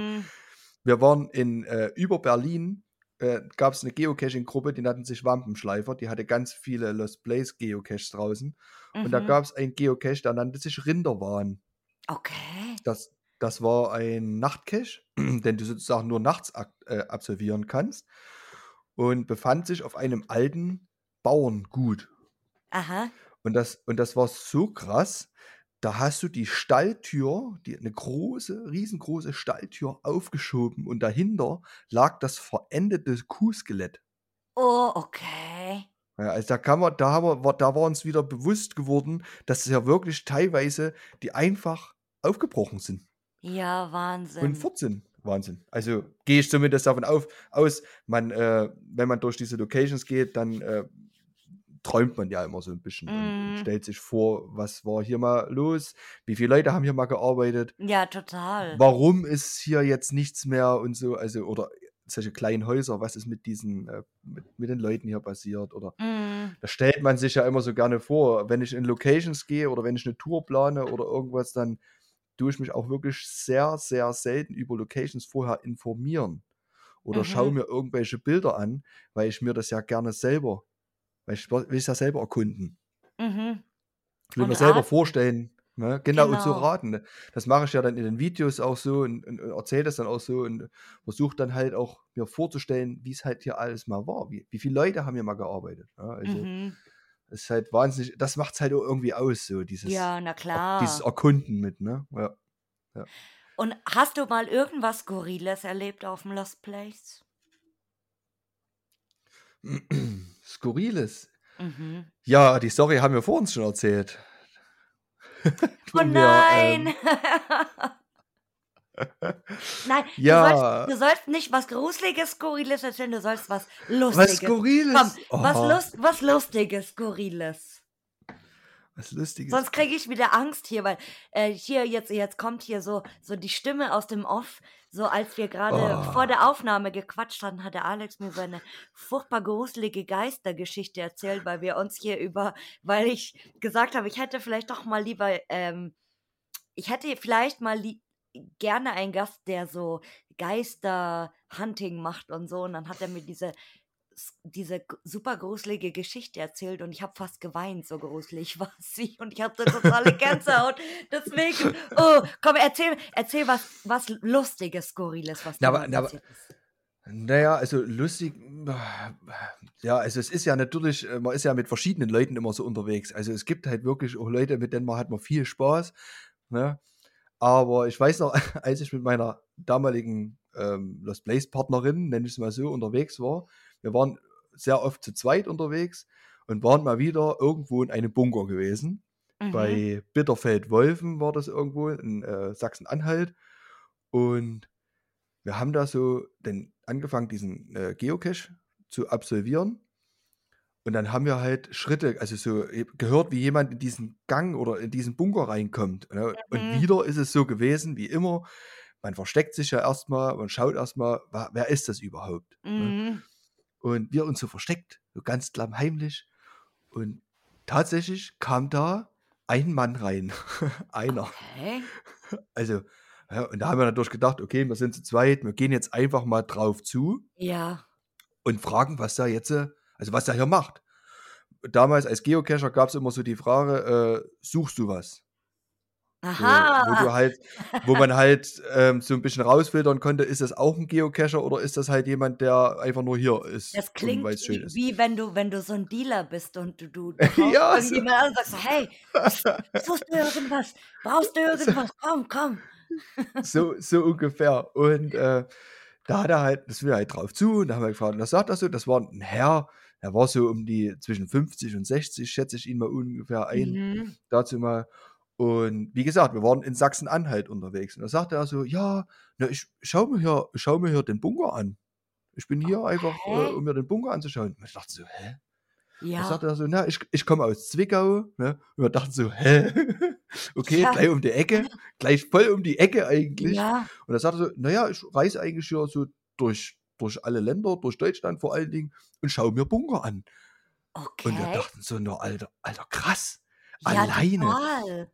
Mhm. Wir waren in äh, über Berlin äh, gab es eine Geocaching-Gruppe, die nannten sich Wampenschleifer. Die hatte ganz viele Lost Place Geocaches draußen. Und da Mhm. gab es einen Geocache, der nannte sich Rinderwahn. Okay. Das, das war ein Nachtcache, (clears throat) den du sozusagen nur nachts äh, absolvieren kannst. Und befand sich auf einem alten Bauerngut. Aha. Und das, und das war so krass. Da hast du die Stalltür, die, eine große, riesengroße Stalltür aufgeschoben und dahinter lag das verendete Kuhskelett. Oh, okay. Ja, also da kann man, da haben wir, war- da war uns wieder bewusst geworden, dass es ja wirklich teilweise die einfach aufgebrochen sind Ja, und Wahnsinn. fort sind. Wahnsinn. Also gehe ich zumindest davon auf, aus, man, äh, wenn man durch diese Locations geht, dann äh, träumt man ja immer so ein bisschen und, und Mhm. stellt sich vor, was war hier mal los, wie viele Leute haben hier mal gearbeitet, Ja, total. warum ist hier jetzt nichts mehr und so, also oder solche kleinen Häuser, was ist mit diesen, äh, mit, mit den Leuten hier passiert oder Mhm. das stellt man sich ja immer so gerne vor. Wenn ich in Locations gehe oder wenn ich eine Tour plane oder irgendwas, dann tue ich mich auch wirklich sehr, sehr selten über Locations vorher informieren. Oder schaue Mhm. mir irgendwelche Bilder an, weil ich mir das ja gerne selber, weil ich will es ja selber erkunden. Mhm. Ich will Und mir selber raten. vorstellen, ne? Genau, und so Genau. raten. Ne? Das mache ich ja dann in den Videos auch so und, und, und erzähle das dann auch so und versuche dann halt auch mir vorzustellen, wie es halt hier alles mal war. Wie, wie viele Leute haben hier mal gearbeitet. Ja? Also, Mhm. ist halt wahnsinnig, das macht es halt auch irgendwie aus, so dieses, Ja, na er- dieses klar. Erkunden mit, ne? Ja. ja. Und hast du mal irgendwas Skurriles erlebt auf dem Lost Place? (clears throat) Skurriles. Mhm. Ja, die Story haben wir vor uns schon erzählt. (laughs) Oh Wo wir, nein! ähm, (laughs) Nein, du sollst, ja, du sollst nicht was Gruseliges, Skurriles erzählen, du sollst was was Lustiges. Komm, Skurriles. was, Oh, Lust, was Lustiges, Skurriles. Was Lustiges. Sonst kriege ich wieder Angst hier, weil äh, hier jetzt, jetzt kommt hier so, so die Stimme aus dem Off. So als wir gerade vor Oh, der Aufnahme gequatscht hatten, hat der Alex mir so eine furchtbar gruselige Geistergeschichte erzählt, weil wir uns hier über, weil ich gesagt habe, ich hätte vielleicht doch mal lieber, ähm, ich hätte vielleicht mal gerne einen Gast, der so Geister-Hunting macht und so. Und dann hat er mir diese, diese super gruselige Geschichte erzählt und ich habe fast geweint, so gruselig (laughs) war sie. Und ich hatte totale Gänsehaut. Deswegen, oh, komm, erzähl, erzähl was, was Lustiges, Skurriles, was dir aber, passiert ist. naja, also lustig. Ja, also es ist ja natürlich, äh, man ist ja mit verschiedenen Leuten immer so unterwegs. Also es gibt halt wirklich auch Leute, mit denen man hat man viel Spaß. Ne? Aber ich weiß noch, (laughs) als ich mit meiner damaligen ähm, Lost Place Partnerin, nenne ich es mal so, unterwegs war, wir waren sehr oft zu zweit unterwegs und waren mal wieder irgendwo in einem Bunker gewesen. Mhm. Bei Bitterfeld-Wolfen war das irgendwo in äh, Sachsen-Anhalt. Und wir haben da so dann angefangen, diesen äh, Geocache zu absolvieren. Und dann haben wir halt Schritte, also so e- gehört, wie jemand in diesen Gang oder in diesen Bunker reinkommt. Ne? Und Mhm. wieder ist es so gewesen, wie immer. Man versteckt sich ja erstmal und schaut erstmal, wer ist das überhaupt? Ne? Und wir uns so versteckt, so ganz klammheimlich. Und tatsächlich kam da ein Mann rein. (laughs) Einer. Okay. Also, ja, und da haben wir natürlich gedacht, okay, wir sind zu zweit, wir gehen jetzt einfach mal drauf zu Ja. und fragen, was da jetzt, äh, also was er hier macht. Damals als Geocacher gab es immer so die Frage, äh, suchst du was? So, wo Aha. du halt, wo man halt ähm, so ein bisschen rausfiltern konnte, ist das auch ein Geocacher oder ist das halt jemand, der einfach nur hier ist Das und klingt weil es schön wie, ist? wie wenn du, wenn du so ein Dealer bist und du, du, du haust (laughs) ja, so, irgendjemand an und sagst, so, hey, suchst du irgendwas? Brauchst du (laughs) so, irgendwas? Komm, komm. so, so ungefähr. Und äh, da hat er halt, das wir halt drauf zu und da haben wir gefragt, was sagt er so? Das war ein Herr, der war so um die zwischen 50 und 60, schätze ich ihn mal ungefähr ein, Mhm. dazu mal. Und wie gesagt, wir waren in Sachsen-Anhalt unterwegs. Und da sagte er so, ja, na, ich schau mir hier, schau mir hier den Bunker an. Ich bin hier einfach, äh, Okay. um mir den Bunker anzuschauen. Und ich dachte so, hä? Da Ja. sagte er so, na, ich, ich komme aus Zwickau. Ne? Und wir dachten so, hä? (laughs) okay, Ja. gleich um die Ecke, gleich voll um die Ecke eigentlich. Ja. Und er sagte so, naja, ich reise eigentlich hier so durch, durch alle Länder, durch Deutschland vor allen Dingen und schaue mir Bunker an. Und wir Okay. dachten so, no, Alter, Alter, krass, Ja, alleine. total.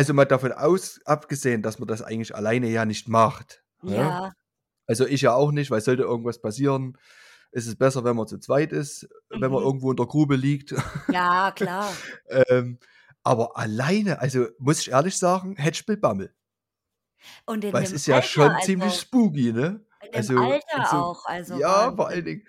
Also mal davon aus, abgesehen, dass man das eigentlich alleine ja nicht macht. Ne? Ja. Also ich ja auch nicht, weil sollte irgendwas passieren, ist es besser, wenn man zu zweit ist, wenn man Mhm. irgendwo in der Grube liegt. (laughs) Ja, klar. Ähm, aber alleine, also muss ich ehrlich sagen, ich Bammel. Und in Weil es ist ja Alter, schon ziemlich also spooky, ne? in dem Also, Alter so auch, also ja, vor allen. Dingen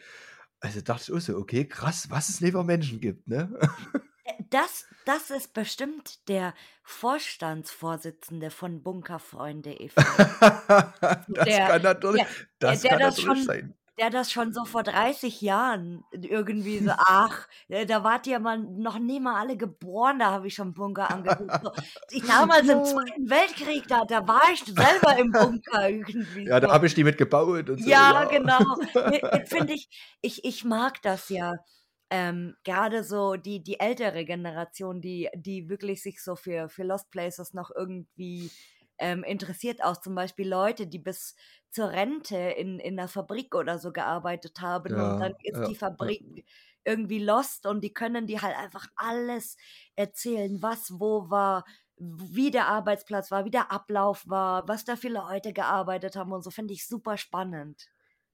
also dachte ich auch so: „Okay, krass, was es nicht für Menschen gibt“, ne? (laughs) Äh, das das ist bestimmt der Vorstandsvorsitzende von Bunkerfreunde e.V. (laughs) Das der kann natürlich der das der kann das natürlich schon sein. der das schon so vor 30 Jahren irgendwie so: „Ach, äh, da wart ihr mal noch nie mal alle geboren, da habe ich schon Bunker angeguckt.“ So, ich damals im. (laughs) Zweiten Weltkrieg, da da war ich selber im Bunker irgendwie Ja, da habe ich die mit gebaut und so, Ja, ja. genau. Ne, (laughs) äh, finde ich ich ich mag das ja, ähm, grade so die die ältere Generation, die die wirklich sich so für für Lost Places noch irgendwie, ähm, interessiert. Auch zum Beispiel Leute, die bis zur Rente in in 'ner Fabrik oder so gearbeitet haben und dann Ja, ist ja, die ja. Fabrik irgendwie lost und die können dir halt einfach alles erzählen, was wo war, wie der Arbeitsplatz war, wie der Ablauf war, was da für Leute gearbeitet haben und so, finde ich super spannend.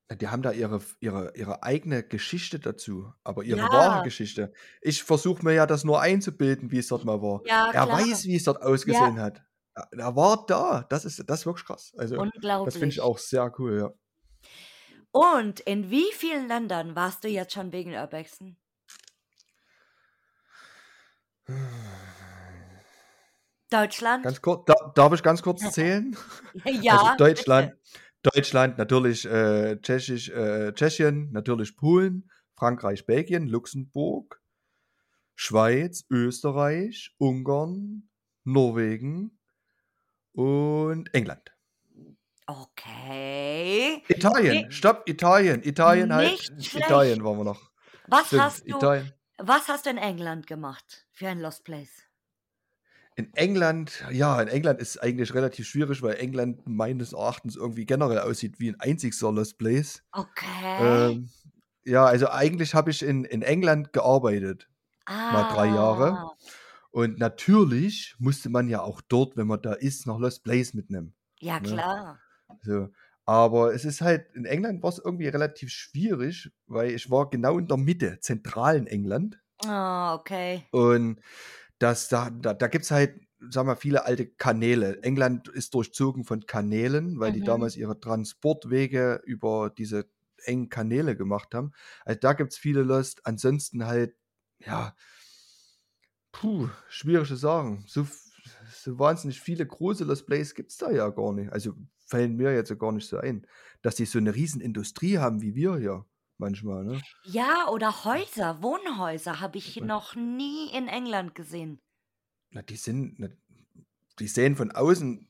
Die haben da ihre ihre ihre eigene Geschichte dazu, aber ihre wahre Ja. Geschichte. Ich versuche mir ja das nur einzubilden, wie es dort mal war. Ja, Er klar. weiß, wie es dort Ja. ausgesehen hat. Er er war da. Das ist das ist wirklich krass. Also, das finde ich Unglaublich. auch sehr cool, ja. Und in wie vielen Ländern warst du jetzt schon wegen Urbexen? (sighs) Deutschland? Ganz kurz da darf ich ganz kurz (laughs) zählen? Also, Ja, bitte. Deutschland natürlich, äh, Tschechisch äh, Tschechien, natürlich Polen, Frankreich, Belgien, Luxemburg, Schweiz, Österreich, Ungarn, Norwegen und England. Okay. Italien, Ni stopp, Italien. Italien halt nicht Italien schlecht. waren wir noch. Was Stimmt, hast du Italien. was hast du in England gemacht für ein Lost Place? In England ja, in England ist eigentlich relativ schwierig, weil England meines Erachtens irgendwie generell aussieht wie 'n einzigster Lost Place. Okay. Ähm, ja, also eigentlich habe ich in in England gearbeitet, mal 3 Jahre. Ah. Und natürlich musste man ja auch dort, wenn man da ist, noch Lost Place mitnehmen, Ja, ne? klar. So. Aber es ist halt in England war's irgendwie relativ schwierig, weil ich war genau in der Mitte, zentralen England. Ah, okay. Und das da da da gibt's halt, sagen wir, viele alte Kanäle. England ist durchzogen von Kanälen, weil die Mhm. damals ihre Transportwege über diese engen Kanäle gemacht haben. Also, da gibt's viele Lost. Ansonsten halt, ja puh, schwierig zu sagen. So so wahnsinnig viele große Lost Place gibt's da ja gar nicht. Also, fällt mir jetzt so gar nicht so ein, dass die so 'ne Riesenindustrie haben wie wir hier manchmal, ne? Ja, oder Häuser, Wohnhäuser habe ich noch nie in England gesehen. Na, die sind ne die sehen von außen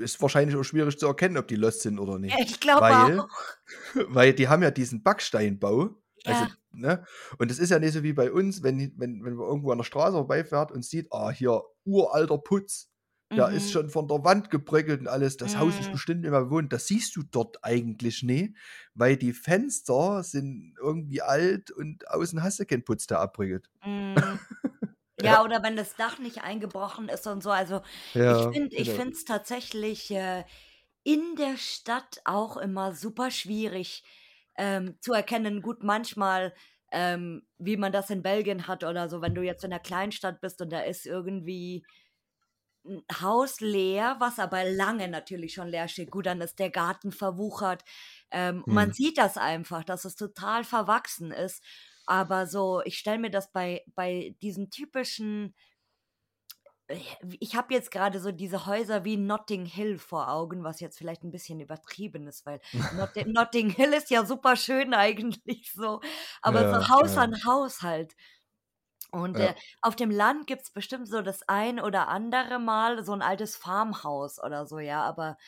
ist wahrscheinlich auch schwierig zu erkennen, ob die Lost sind oder nicht. ich glaube Weil auch. (laughs) weil die haben ja diesen Backsteinbau. Also, Ja. ne? Und es ist ja nicht so wie bei uns, wenn wenn wenn man irgendwo an der Straße vorbeifährt und sieht: „Ah, hier uralter Putz. Der ist Mhm. schon von der Wand gebröckelt und alles. Das Haus ist Mhm. bestimmt nicht mehr bewohnt.“ Das siehst du dort eigentlich nie, weil die Fenster sind irgendwie alt und außen hast du keinen Putz, der abbröckelt. Mhm. (laughs) Ja, oder wenn das Dach nicht eingebrochen ist und so. Also, ich Ja, finde ich genau. finde es tatsächlich, äh, in der Stadt auch immer super schwierig, ähm, zu erkennen. Gut, manchmal, ähm, wie man das in Belgien hat oder so, wenn du jetzt in 'ner Kleinstadt bist und da ist irgendwie Haus leer, was aber lange natürlich schon leer steht. Gut, dann ist der Garten verwuchert. Ähm, man Mhm. sieht das einfach, dass es total verwachsen ist. Aber so ich stelle mir das bei bei diesen typischen äh, ich habe jetzt grade so diese Häuser wie Notting Hill vor Augen, was jetzt vielleicht 'n bisschen übertrieben ist, weil (laughs) Notti Notting Hill ist ja super schön (laughs) eigentlich so, aber Ja, so Haus ja. an Haus halt. Und, äh, Ja. auf dem Land gibt's bestimmt so das ein oder andere Mal so 'n altes Farmhaus oder so, ja, aber,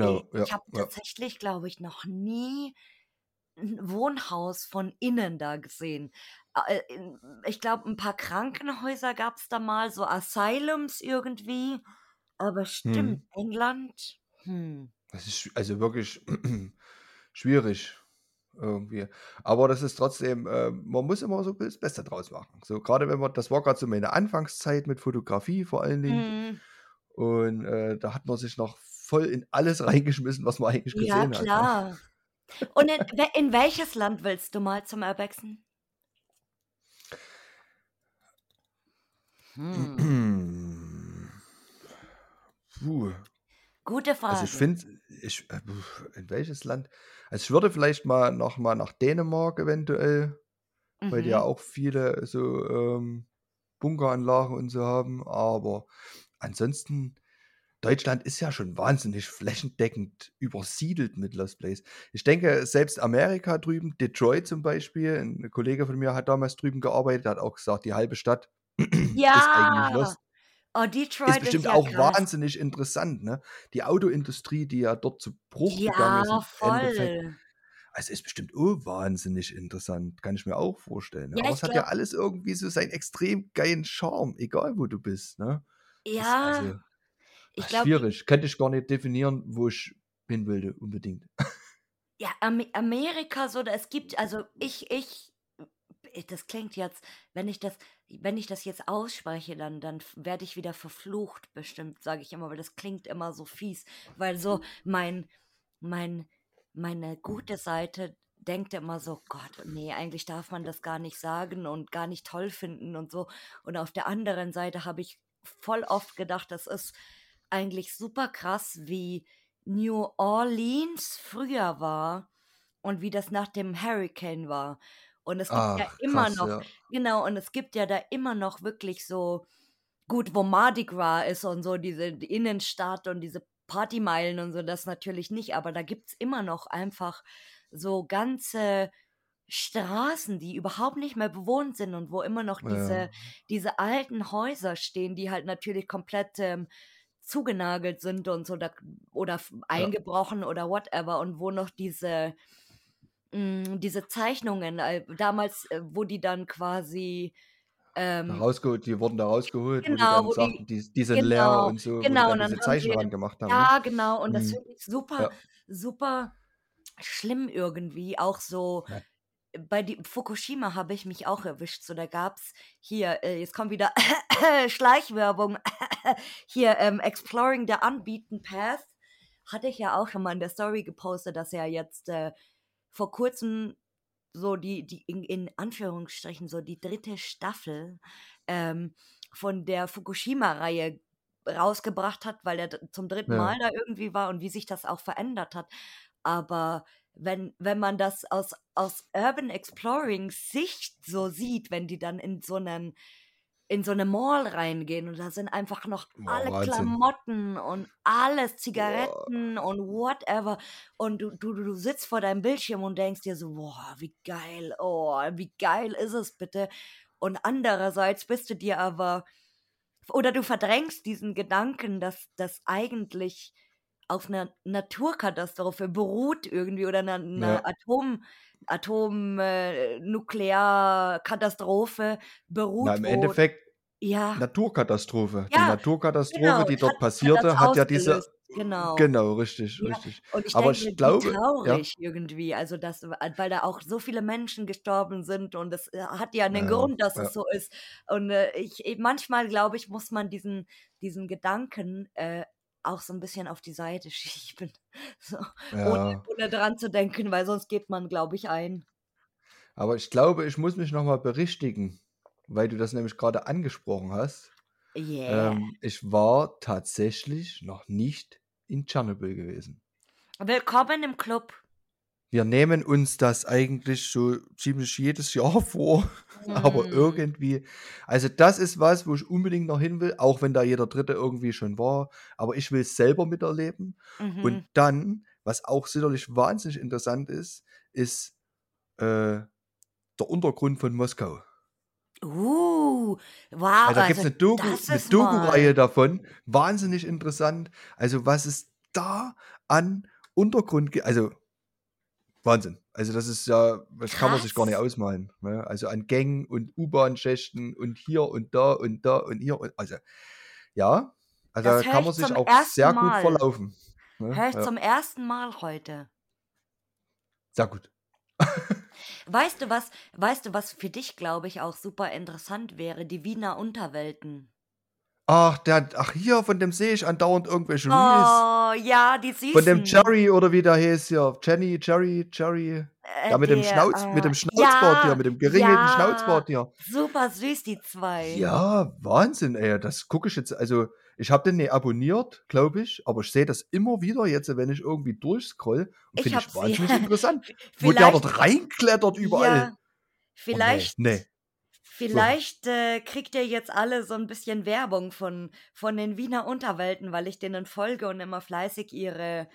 äh, Genau, ja, ich habe ja. tatsächlich, glaube ich, noch nie 'n Wohnhaus von innen da gesehen. Äh, ich glaube, 'n paar Krankenhäuser gab's da mal, so Asylums irgendwie, aber stimmt, Mhm. England, hm. Das ist also wirklich (clears throat) schwierig irgendwie. Aber das ist trotzdem äh, man muss immer so das Beste draus machen. So grade wenn man das war grad so meine Anfangszeit mit Fotografie vor allen Dingen. Mhm. Und, äh, da hat man sich noch voll in alles (laughs) reingeschmissen, was man eigentlich Ja, gesehen hat, ne? klar. Und in, in welches Land willst du mal zum Urbexen? (clears throat) Hm. Puh. Gute Frage. Also ich finde, ich, äh, in welches Land? Also ich würde vielleicht mal noch mal nach Dänemark eventuell, mhm. weil die ja mhm. auch viele so ähm, Bunkeranlagen und so haben. Aber ansonsten, Deutschland ist ja schon wahnsinnig flächendeckend übersiedelt mit Lost Place. Ich denke, selbst Amerika drüben, Detroit zum Beispiel, ein Kollege von mir hat damals drüben gearbeitet, hat auch gesagt, die halbe Stadt ja. (clears throat) ist eigentlich Lost. Oh, Detroit ist bestimmt ist ja auch krass. wahnsinnig interessant, ne? Die Autoindustrie, die ja dort zu Bruch ja, gegangen ist. Ja, voll. Also ist bestimmt oh, wahnsinnig interessant, kann ich mir auch vorstellen. Ne? Ja, Aber es hat ja alles irgendwie so seinen extrem geilen Charme, egal wo du bist. Ne? Ja. also, ich glaub, schwierig. Könnte ich gar nicht definieren, wo ich hin will, unbedingt. Ja, Amerika so, es gibt, also ich, ich das klingt jetzt, wenn ich das, wenn ich das jetzt ausspreche, dann, dann werde ich wieder verflucht, bestimmt, sage ich immer, weil das klingt immer so fies, weil so mein, mein, meine gute Seite denkt immer so, Gott, nee, eigentlich darf man das gar nicht sagen und gar nicht toll finden und so. Und auf der anderen Seite habe ich voll oft gedacht, das ist eigentlich super krass, wie New Orleans früher war und wie das nach dem Hurricane war. Und es gibt Ach, ja immer krass, noch, ja. genau, und es gibt ja da immer noch wirklich so, gut, wo Mardi Gras ist und so, diese Innenstadt und diese Partymeilen und so, das natürlich nicht, aber da gibt es immer noch einfach so ganze Straßen, die überhaupt nicht mehr bewohnt sind und wo immer noch diese, ja. diese alten Häuser stehen, die halt natürlich komplett ähm, zugenagelt sind und so da, oder eingebrochen ja. oder whatever und wo noch diese hm, diese Zeichnungen, äh, damals, äh, wo die dann quasi ähm, rausgeholt, die wurden da rausgeholt, genau, wo die dann sagten, die, die, die sind genau, leer und so, genau, die dann, diese Zeichnungen gemacht haben. Ja, ne? genau, und das mhm. finde ich super, ja. super schlimm irgendwie, auch so. Ja. Bei die, Fukushima habe ich mich auch erwischt. So, da gab es hier, äh, jetzt kommt wieder (coughs) Schleichwerbung. (coughs) hier, ähm, Exploring the Unbeaten Path. Hatte ich ja auch schon mal in der Story gepostet, dass er jetzt äh, vor kurzem so die, die in, in Anführungsstrichen, so die dritte Staffel ähm, von der Fukushima-Reihe rausgebracht hat, weil er zum dritten ja. Mal da irgendwie war und wie sich das auch verändert hat. Aber wenn, wenn man das aus, aus Urban Exploring Sicht so sieht, wenn die dann in so einen in so eine Mall reingehen und da sind einfach noch Boah, alle Wahnsinn. Klamotten und alles, Zigaretten Boah. und whatever. Und du, du, du sitzt vor deinem Bildschirm und denkst dir so, boah, wie geil, oh, wie geil ist es bitte. Und andererseits bist du dir aber, oder du verdrängst diesen Gedanken, dass das eigentlich auf einer Naturkatastrophe beruht irgendwie oder einer, einer ja. Atom, Atomnuklearkatastrophe äh, beruht. Na, im Endeffekt ja. Naturkatastrophe. Ja, die Naturkatastrophe, genau, die dort hat, passierte, hat, hat ja diese. Genau. Genau, richtig, ja. richtig. Und ich Aber denke, ich glaube, traurig ja. irgendwie, also das, weil da auch so viele Menschen gestorben sind und es äh, hat ja einen Grund, dass es so ist. Und äh, ich manchmal glaube ich, muss man diesen diesen Gedanken äh, auch so ein bisschen auf die Seite (laughs) schieben, so, ohne, ohne dran zu denken, weil sonst geht man, glaube ich, ein. Aber ich glaube, ich muss mich nochmal berichtigen, weil du das nämlich gerade angesprochen hast. Yeah. Ähm, ich war tatsächlich noch nicht in Tschernobyl gewesen. Willkommen im Club wir nehmen uns das eigentlich so ziemlich jedes Jahr (laughs) vor, mhm. aber irgendwie, also das ist was, wo ich unbedingt noch hin will, auch wenn da jeder Dritte irgendwie schon war, aber ich will es selber miterleben. Mhm. Und dann, was auch sicherlich wahnsinnig interessant ist, ist äh, der Untergrund von Moskau. Uh, wow. Also da gibt es eine Doku, eine Doku-Reihe davon, wahnsinnig interessant. Also was es da an Untergrund gibt, also Wahnsinn. Also das ist ja, das kann man sich gar nicht ausmalen. Ne? Also an Gängen und U-Bahn-Schächten und hier und da und da und hier. Und, also ja, also da kann man sich auch sehr Mal. gut verlaufen. Ne? Hör ich ja. zum ersten Mal heute. Sehr gut. (laughs) weißt du was, weißt du was für dich, glaube ich, auch super interessant wäre? Die Wiener Unterwelten. Ach, der ach, hier, von dem sehe ich andauernd irgendwelche Reels. Oh, ja, die Von dem. Jerry oder wie der hieß hier. Jenny, Jerry, Jerry. Äh, Ja, mit dem der, Schnauz mit äh, dem Schnauzbart hier, ja, mit dem geringelten ja, Schnauzbart hier. super süß, die zwei. Ja, Wahnsinn, ey. Das gucke ich jetzt. Also, ich habe den nicht abonniert, glaube ich, aber ich sehe das immer wieder jetzt, wenn ich irgendwie durchscroll und Ich finde ich sie. wahnsinnig (laughs) interessant. Wo der Vielleicht, dort reinklettert überall. ja, Oh nee, vielleicht, nee. So. vielleicht äh, kriegt ihr jetzt alle so ein bisschen Werbung von, von den Wiener Unterwelten, weil ich denen folge und immer fleißig ihre,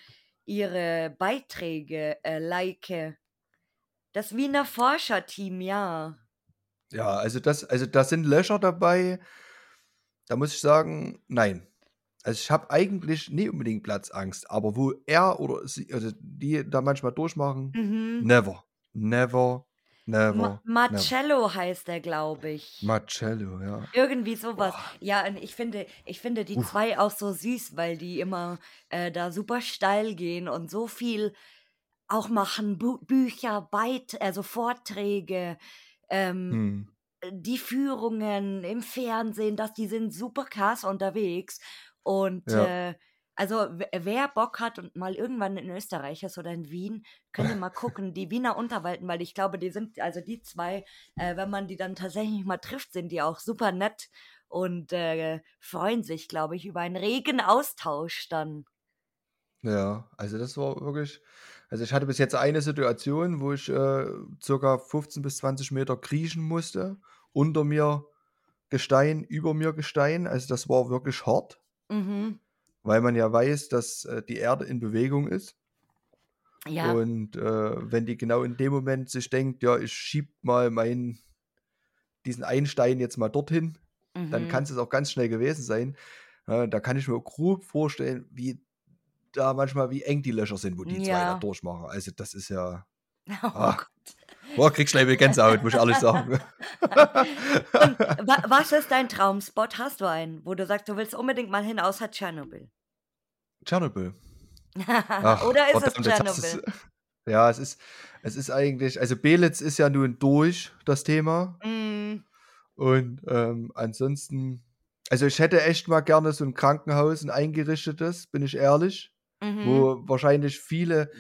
ihre Beiträge äh, like. Das Wiener Forscherteam, ja. Ja, also das, also da sind Löcher dabei. Da muss ich sagen, nein. Also ich habe eigentlich nie unbedingt Platzangst, aber wo er oder sie, also die da manchmal durchmachen, Mhm. never, never, Ma never, never. Marcello heißt er, glaube ich. Marcello, ja. Irgendwie sowas. Boah. Ja, und ich finde, ich finde die Uff. zwei auch so süß, weil die immer äh, da super steil gehen und so viel auch machen. Bu Bücher, Beit also Vorträge, ähm, Hm. Die Führungen im Fernsehen, dass die sind super krass unterwegs. Und Ja. äh, also wer Bock hat und mal irgendwann in Österreich ist oder in Wien, könnt ihr mal (laughs) gucken, die Wiener Unterwalten, weil ich glaube, die sind, also die zwei, äh, wenn man die dann tatsächlich mal trifft, sind die auch super nett und äh, freuen sich, glaube ich, über einen regen Austausch dann. Ja, also das war wirklich. Also ich hatte bis jetzt eine Situation, wo ich äh, circa 15 bis 20 Meter kriechen musste. Unter mir Gestein, über mir Gestein. Also das war wirklich hart, Mhm. weil man ja weiß, dass äh, die Erde in Bewegung ist. Ja. Und äh, wenn die genau in dem Moment sich denkt, ja, ich schieb mal meinen, diesen einen Stein jetzt mal dorthin, dann Mhm. kann es auch ganz schnell gewesen sein. Ja, da kann ich mir grob vorstellen, wie da manchmal, wie eng die Löcher sind, wo die zwei da Ja. durchmachen. Also das ist ja. (laughs) Oh Ah. Boah, kriegst gleich wieder Gänsehaut, muss ich ehrlich sagen. (laughs) Und wa was ist dein Traumspot? Hast du einen, wo du sagst, du willst unbedingt mal hin, außer Tschernobyl? Tschernobyl. (laughs) Ach, Oder ist es verdammt, du's- Tschernobyl? (laughs) Ja, es ist, es ist eigentlich, also Belitz ist ja nun durch, das Thema. Mm, Und ähm, ansonsten, also ich hätte echt mal gerne so ein Krankenhaus, ein eingerichtetes, bin ich ehrlich, mhm. wo wahrscheinlich viele,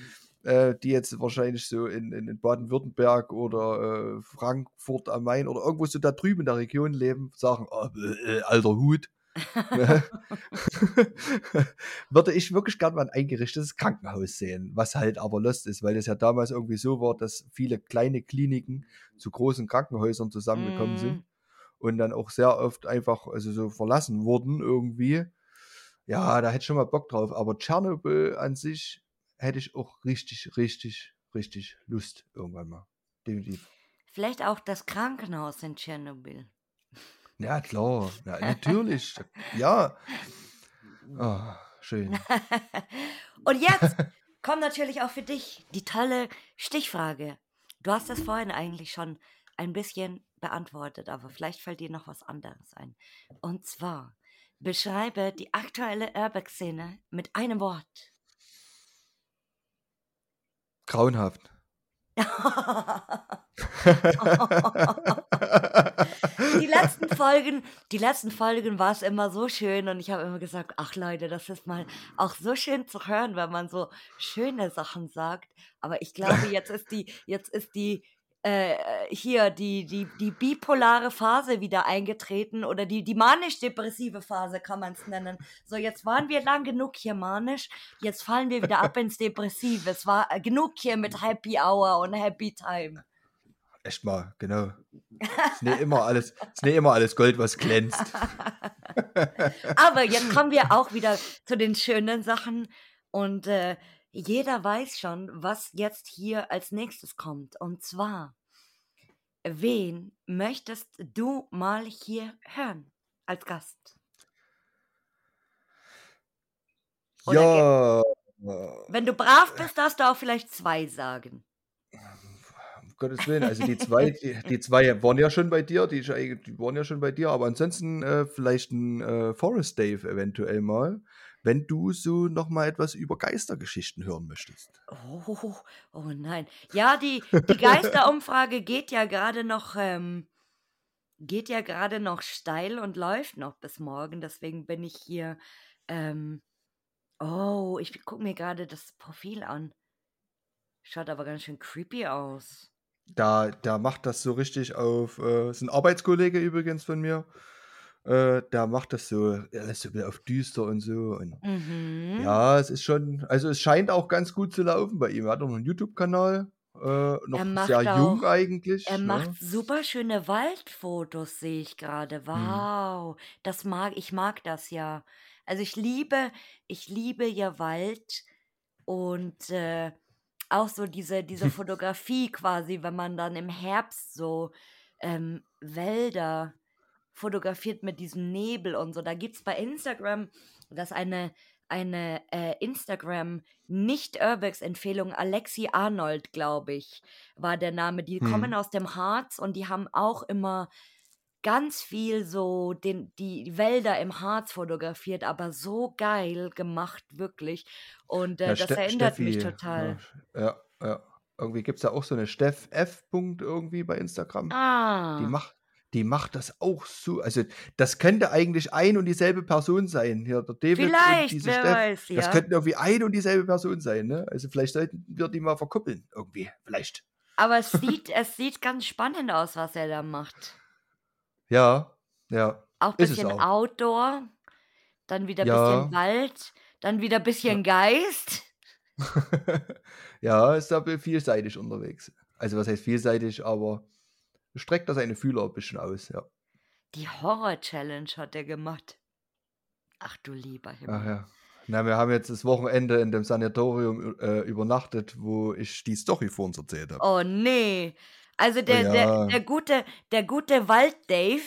äh, die jetzt wahrscheinlich so in, in, Baden-Württemberg oder äh, Frankfurt am Main oder irgendwo so da drüben in der Region leben, sagen, oh, äh, alter Hut. (laughs) (laughs) Würde ich wirklich gerne mal ein eingerichtetes Krankenhaus sehen, was halt aber lost ist, weil es ja damals irgendwie so war, dass viele kleine Kliniken zu großen Krankenhäusern zusammengekommen sind Mm, und dann auch sehr oft einfach also so verlassen wurden irgendwie. Ja, da hätte ich schon mal Bock drauf. Aber Tschernobyl an sich hätte ich auch richtig, richtig, richtig Lust irgendwann mal. Definitiv. Vielleicht auch das Krankenhaus in Tschernobyl. (laughs) Ja, klar. Ja, natürlich. (laughs) Ja. Ah, schön. (laughs) Und jetzt kommt natürlich auch für dich die tolle Stichfrage. Du hast das vorhin eigentlich schon ein bisschen beantwortet, aber vielleicht fällt dir noch was anderes ein. Und zwar, beschreibe die aktuelle Urbex-Szene mit einem Wort. Grauenhaft. (laughs) Die letzten Folgen, die letzten Folgen war es immer so schön und ich habe immer gesagt, ach Leute, das ist mal auch so schön zu hören, wenn man so schöne Sachen sagt. Aber ich glaube, (laughs) jetzt ist die, jetzt ist die äh, hier die, die, die bipolare Phase wieder eingetreten oder die, die manisch-depressive Phase kann man es nennen. So, jetzt waren wir lang genug hier manisch, jetzt fallen wir wieder ab (laughs) ins Depressive. Es war äh, genug hier mit Happy Hour und Happy Time. Echt mal, genau. (laughs) Ist nicht immer alles, ist nicht immer alles Gold, was glänzt. (laughs) Aber jetzt kommen wir auch wieder zu den schönen Sachen und äh, jeder weiß schon, was jetzt hier als nächstes kommt. Und zwar, wen möchtest du mal hier hören als Gast? Oder Ja. Wenn du brav bist, darfst du auch vielleicht zwei sagen. Um Gottes Willen, also die zwei, die, die zwei waren ja schon bei dir, die, die waren ja schon bei dir, aber ansonsten äh, vielleicht ein äh, Forest Dave eventuell mal, wenn du so nochmal etwas über Geistergeschichten hören möchtest. Oh, oh nein. Ja, die, die Geisterumfrage geht ja gerade noch, ähm, geht ja gerade noch steil und läuft noch bis morgen. Deswegen bin ich hier. Ähm, oh, ich gucke mir gerade das Profil an. Schaut aber ganz schön creepy aus. Da, da macht das so richtig auf. Äh, ist ein Arbeitskollege übrigens von mir. Äh, da macht das so, ja, ist so auf düster und so. Und Mhm. ja, es ist schon, also es scheint auch ganz gut zu laufen bei ihm. Er hat auch noch einen YouTube-Kanal. Äh, Er noch macht sehr jung auch, eigentlich. er macht Ne? super schöne Waldfotos, sehe ich gerade. Hm. Wow, das mag, ich mag das ja. Also ich liebe, ich liebe ja Wald und äh, auch so diese, diese (laughs) Fotografie quasi, wenn man dann im Herbst so ähm, Wälder fotografiert mit diesem Nebel und so. Da gibt es bei Instagram, das eine, eine äh, Instagram nicht Urbex Empfehlung, Alexi Arnold, glaube ich, war der Name. Die kommen Hm. aus dem Harz und die haben auch immer ganz viel so den, die Wälder im Harz fotografiert, aber so geil gemacht, wirklich. Und äh, Ja, das Ste erinnert mich Steffi, ja, total. ja, ja. Irgendwie gibt es da auch so eine Steff F. Punkt irgendwie bei Instagram. Die Ah, macht, die macht das auch so. Also, das könnte eigentlich ein und dieselbe Person sein. Hier, der David und vielleicht, diese wer Steff. weiß, Das ja. könnten irgendwie ein und dieselbe Person sein, ne? Also, vielleicht sollten wir die mal verkuppeln. Irgendwie. Vielleicht. Aber es (laughs) sieht, es sieht ganz spannend aus, was er da macht. Ja, ja. Auch ein bisschen auch. Outdoor, dann wieder ein bisschen Ja. Wald, dann wieder ein Ja. bisschen Geist. (laughs) ja, ist da vielseitig unterwegs. Also, was heißt vielseitig, aber streckt da seine Fühler ein bisschen aus, ja. Die Horror-Challenge hat er gemacht. Ach du lieber Ach Himmel. ja. Na, wir haben jetzt das Wochenende in dem Sanatorium äh, übernachtet, wo ich die Story vor uns erzählt habe. Oh nee. Also Oh der, der, ja. der gute, der gute Wald-Dave,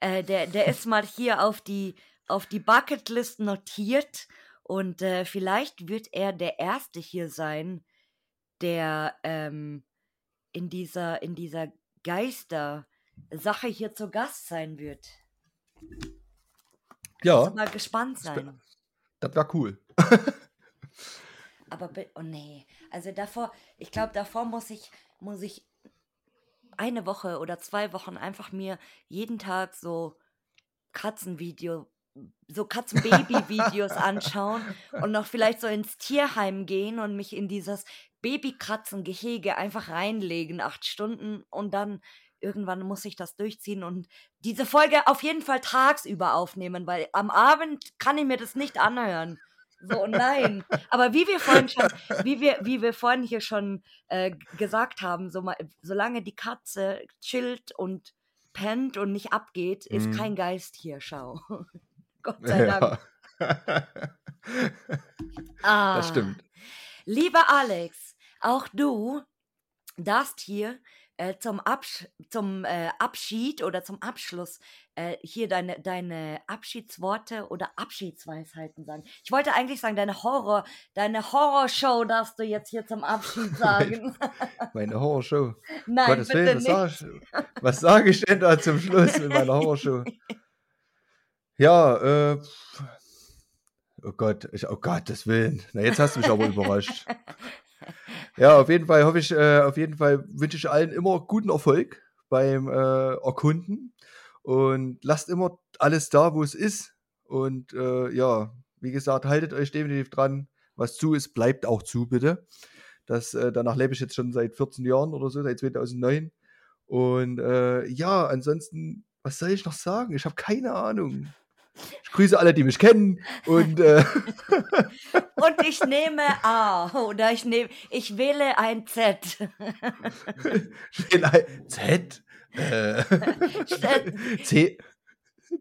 äh, der, der ist mal hier auf die, auf die Bucketlist notiert und äh, vielleicht wird er der Erste hier sein, der ähm, in dieser, in dieser Geister-Sache hier zu Gast sein wird. Ja, mal gespannt sein. das wäre cool. Aber oh nee, also davor, ich glaube, davor muss ich, muss ich eine Woche oder zwei Wochen einfach mir jeden Tag so Katzenvideo, so Katzenbaby-Videos (laughs) anschauen und noch vielleicht so ins Tierheim gehen und mich in dieses Babykatzengehege einfach reinlegen, acht Stunden und dann irgendwann muss ich das durchziehen und diese Folge auf jeden Fall tagsüber aufnehmen, weil am Abend kann ich mir das nicht anhören. So, nein. Aber wie wir vorhin schon, (laughs) wie wir, wie wir vorhin hier schon äh, gesagt haben, so mal, solange die Katze chillt und pennt und nicht abgeht, ist Mhm. kein Geist hier, schau. (laughs) Gott sei Dank. (laughs) Ja. Ah. Das stimmt. Lieber Alex, auch du darfst hier äh, zum, Absch zum äh, Abschied oder zum Abschluss äh, hier deine, deine Abschiedsworte oder Abschiedsweisheiten sagen. Ich wollte eigentlich sagen, deine Horror, deine Horrorshow darfst du jetzt hier zum Abschied (laughs) sagen. Meine Horrorshow. (laughs) Nein, Gottes bitte Willen, was sage nicht. ich, was sag ich denn da zum Schluss mit meiner Horrorshow? Ja, äh. Oh Gott, ich, oh Gottes Willen. Na, jetzt hast du mich aber überrascht. (laughs) Ja, auf jeden Fall hoffe ich, äh, auf jeden Fall wünsche ich allen immer guten Erfolg beim äh, Erkunden und lasst immer alles da, wo es ist. Und äh, ja, wie gesagt, haltet euch definitiv dran. Was zu ist, bleibt auch zu, bitte. Das, äh, danach lebe ich jetzt schon seit 14 Jahren oder so, seit 2009. Und äh, ja, ansonsten, was soll ich noch sagen? Ich habe keine Ahnung. Ich grüße alle, die mich kennen. Und äh, (laughs) Und ich nehme A oder ich nehme, ich wähle ein Z. (laughs) ich will ein Z. Äh, (laughs) Z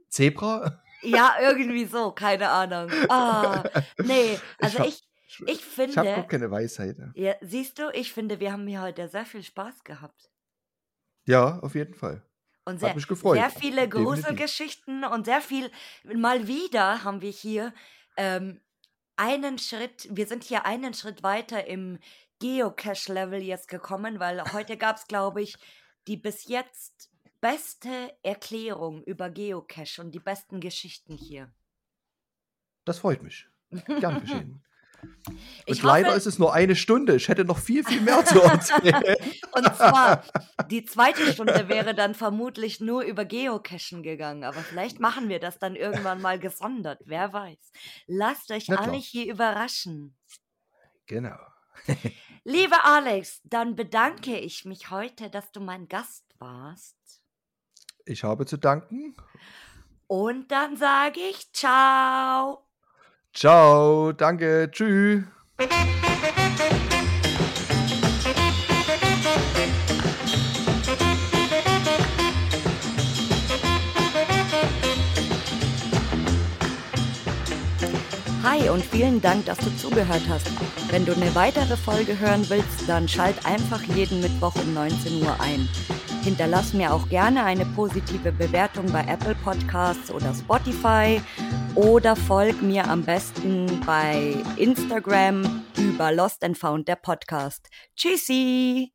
Zebra? ja, irgendwie so, keine Ahnung. Ah, nee, also ich, ich Ich habe finde, auch keine Weisheit. ja, siehst du, ich finde, wir haben hier heute sehr viel Spaß gehabt. Ja, auf jeden Fall. Und Hat sehr, mich gefreut. sehr viele. Gruselgeschichten und sehr viel, mal wieder haben wir hier ähm, einen Schritt, wir sind hier einen Schritt weiter im Geocache-Level jetzt gekommen, weil heute gab es, glaube ich, die bis jetzt beste Erklärung über Geocache und die besten Geschichten hier. Das freut mich. Gern geschehen. (laughs) Und ich leider hoffe, ist es nur eine Stunde. Ich hätte noch viel, viel mehr zu erzählen. (laughs) Und zwar, (laughs) die zweite Stunde wäre dann vermutlich nur über Geocachen gegangen. Aber vielleicht machen wir das dann irgendwann mal gesondert. Wer weiß. Lasst euch alle hier überraschen. Genau. (laughs) Lieber Alex, dann bedanke ich mich heute, dass du mein Gast warst. Ich habe zu danken. Und dann sage ich ciao. Ciao, danke, tschüss. Hi und vielen Dank, dass du zugehört hast. Wenn du eine weitere Folge hören willst, dann schalt einfach jeden Mittwoch um 19 Uhr ein. Hinterlass mir auch gerne eine positive Bewertung bei Apple Podcasts oder Spotify oder folg mir am besten bei Instagram über Lost and Found der Podcast. Tschüssi!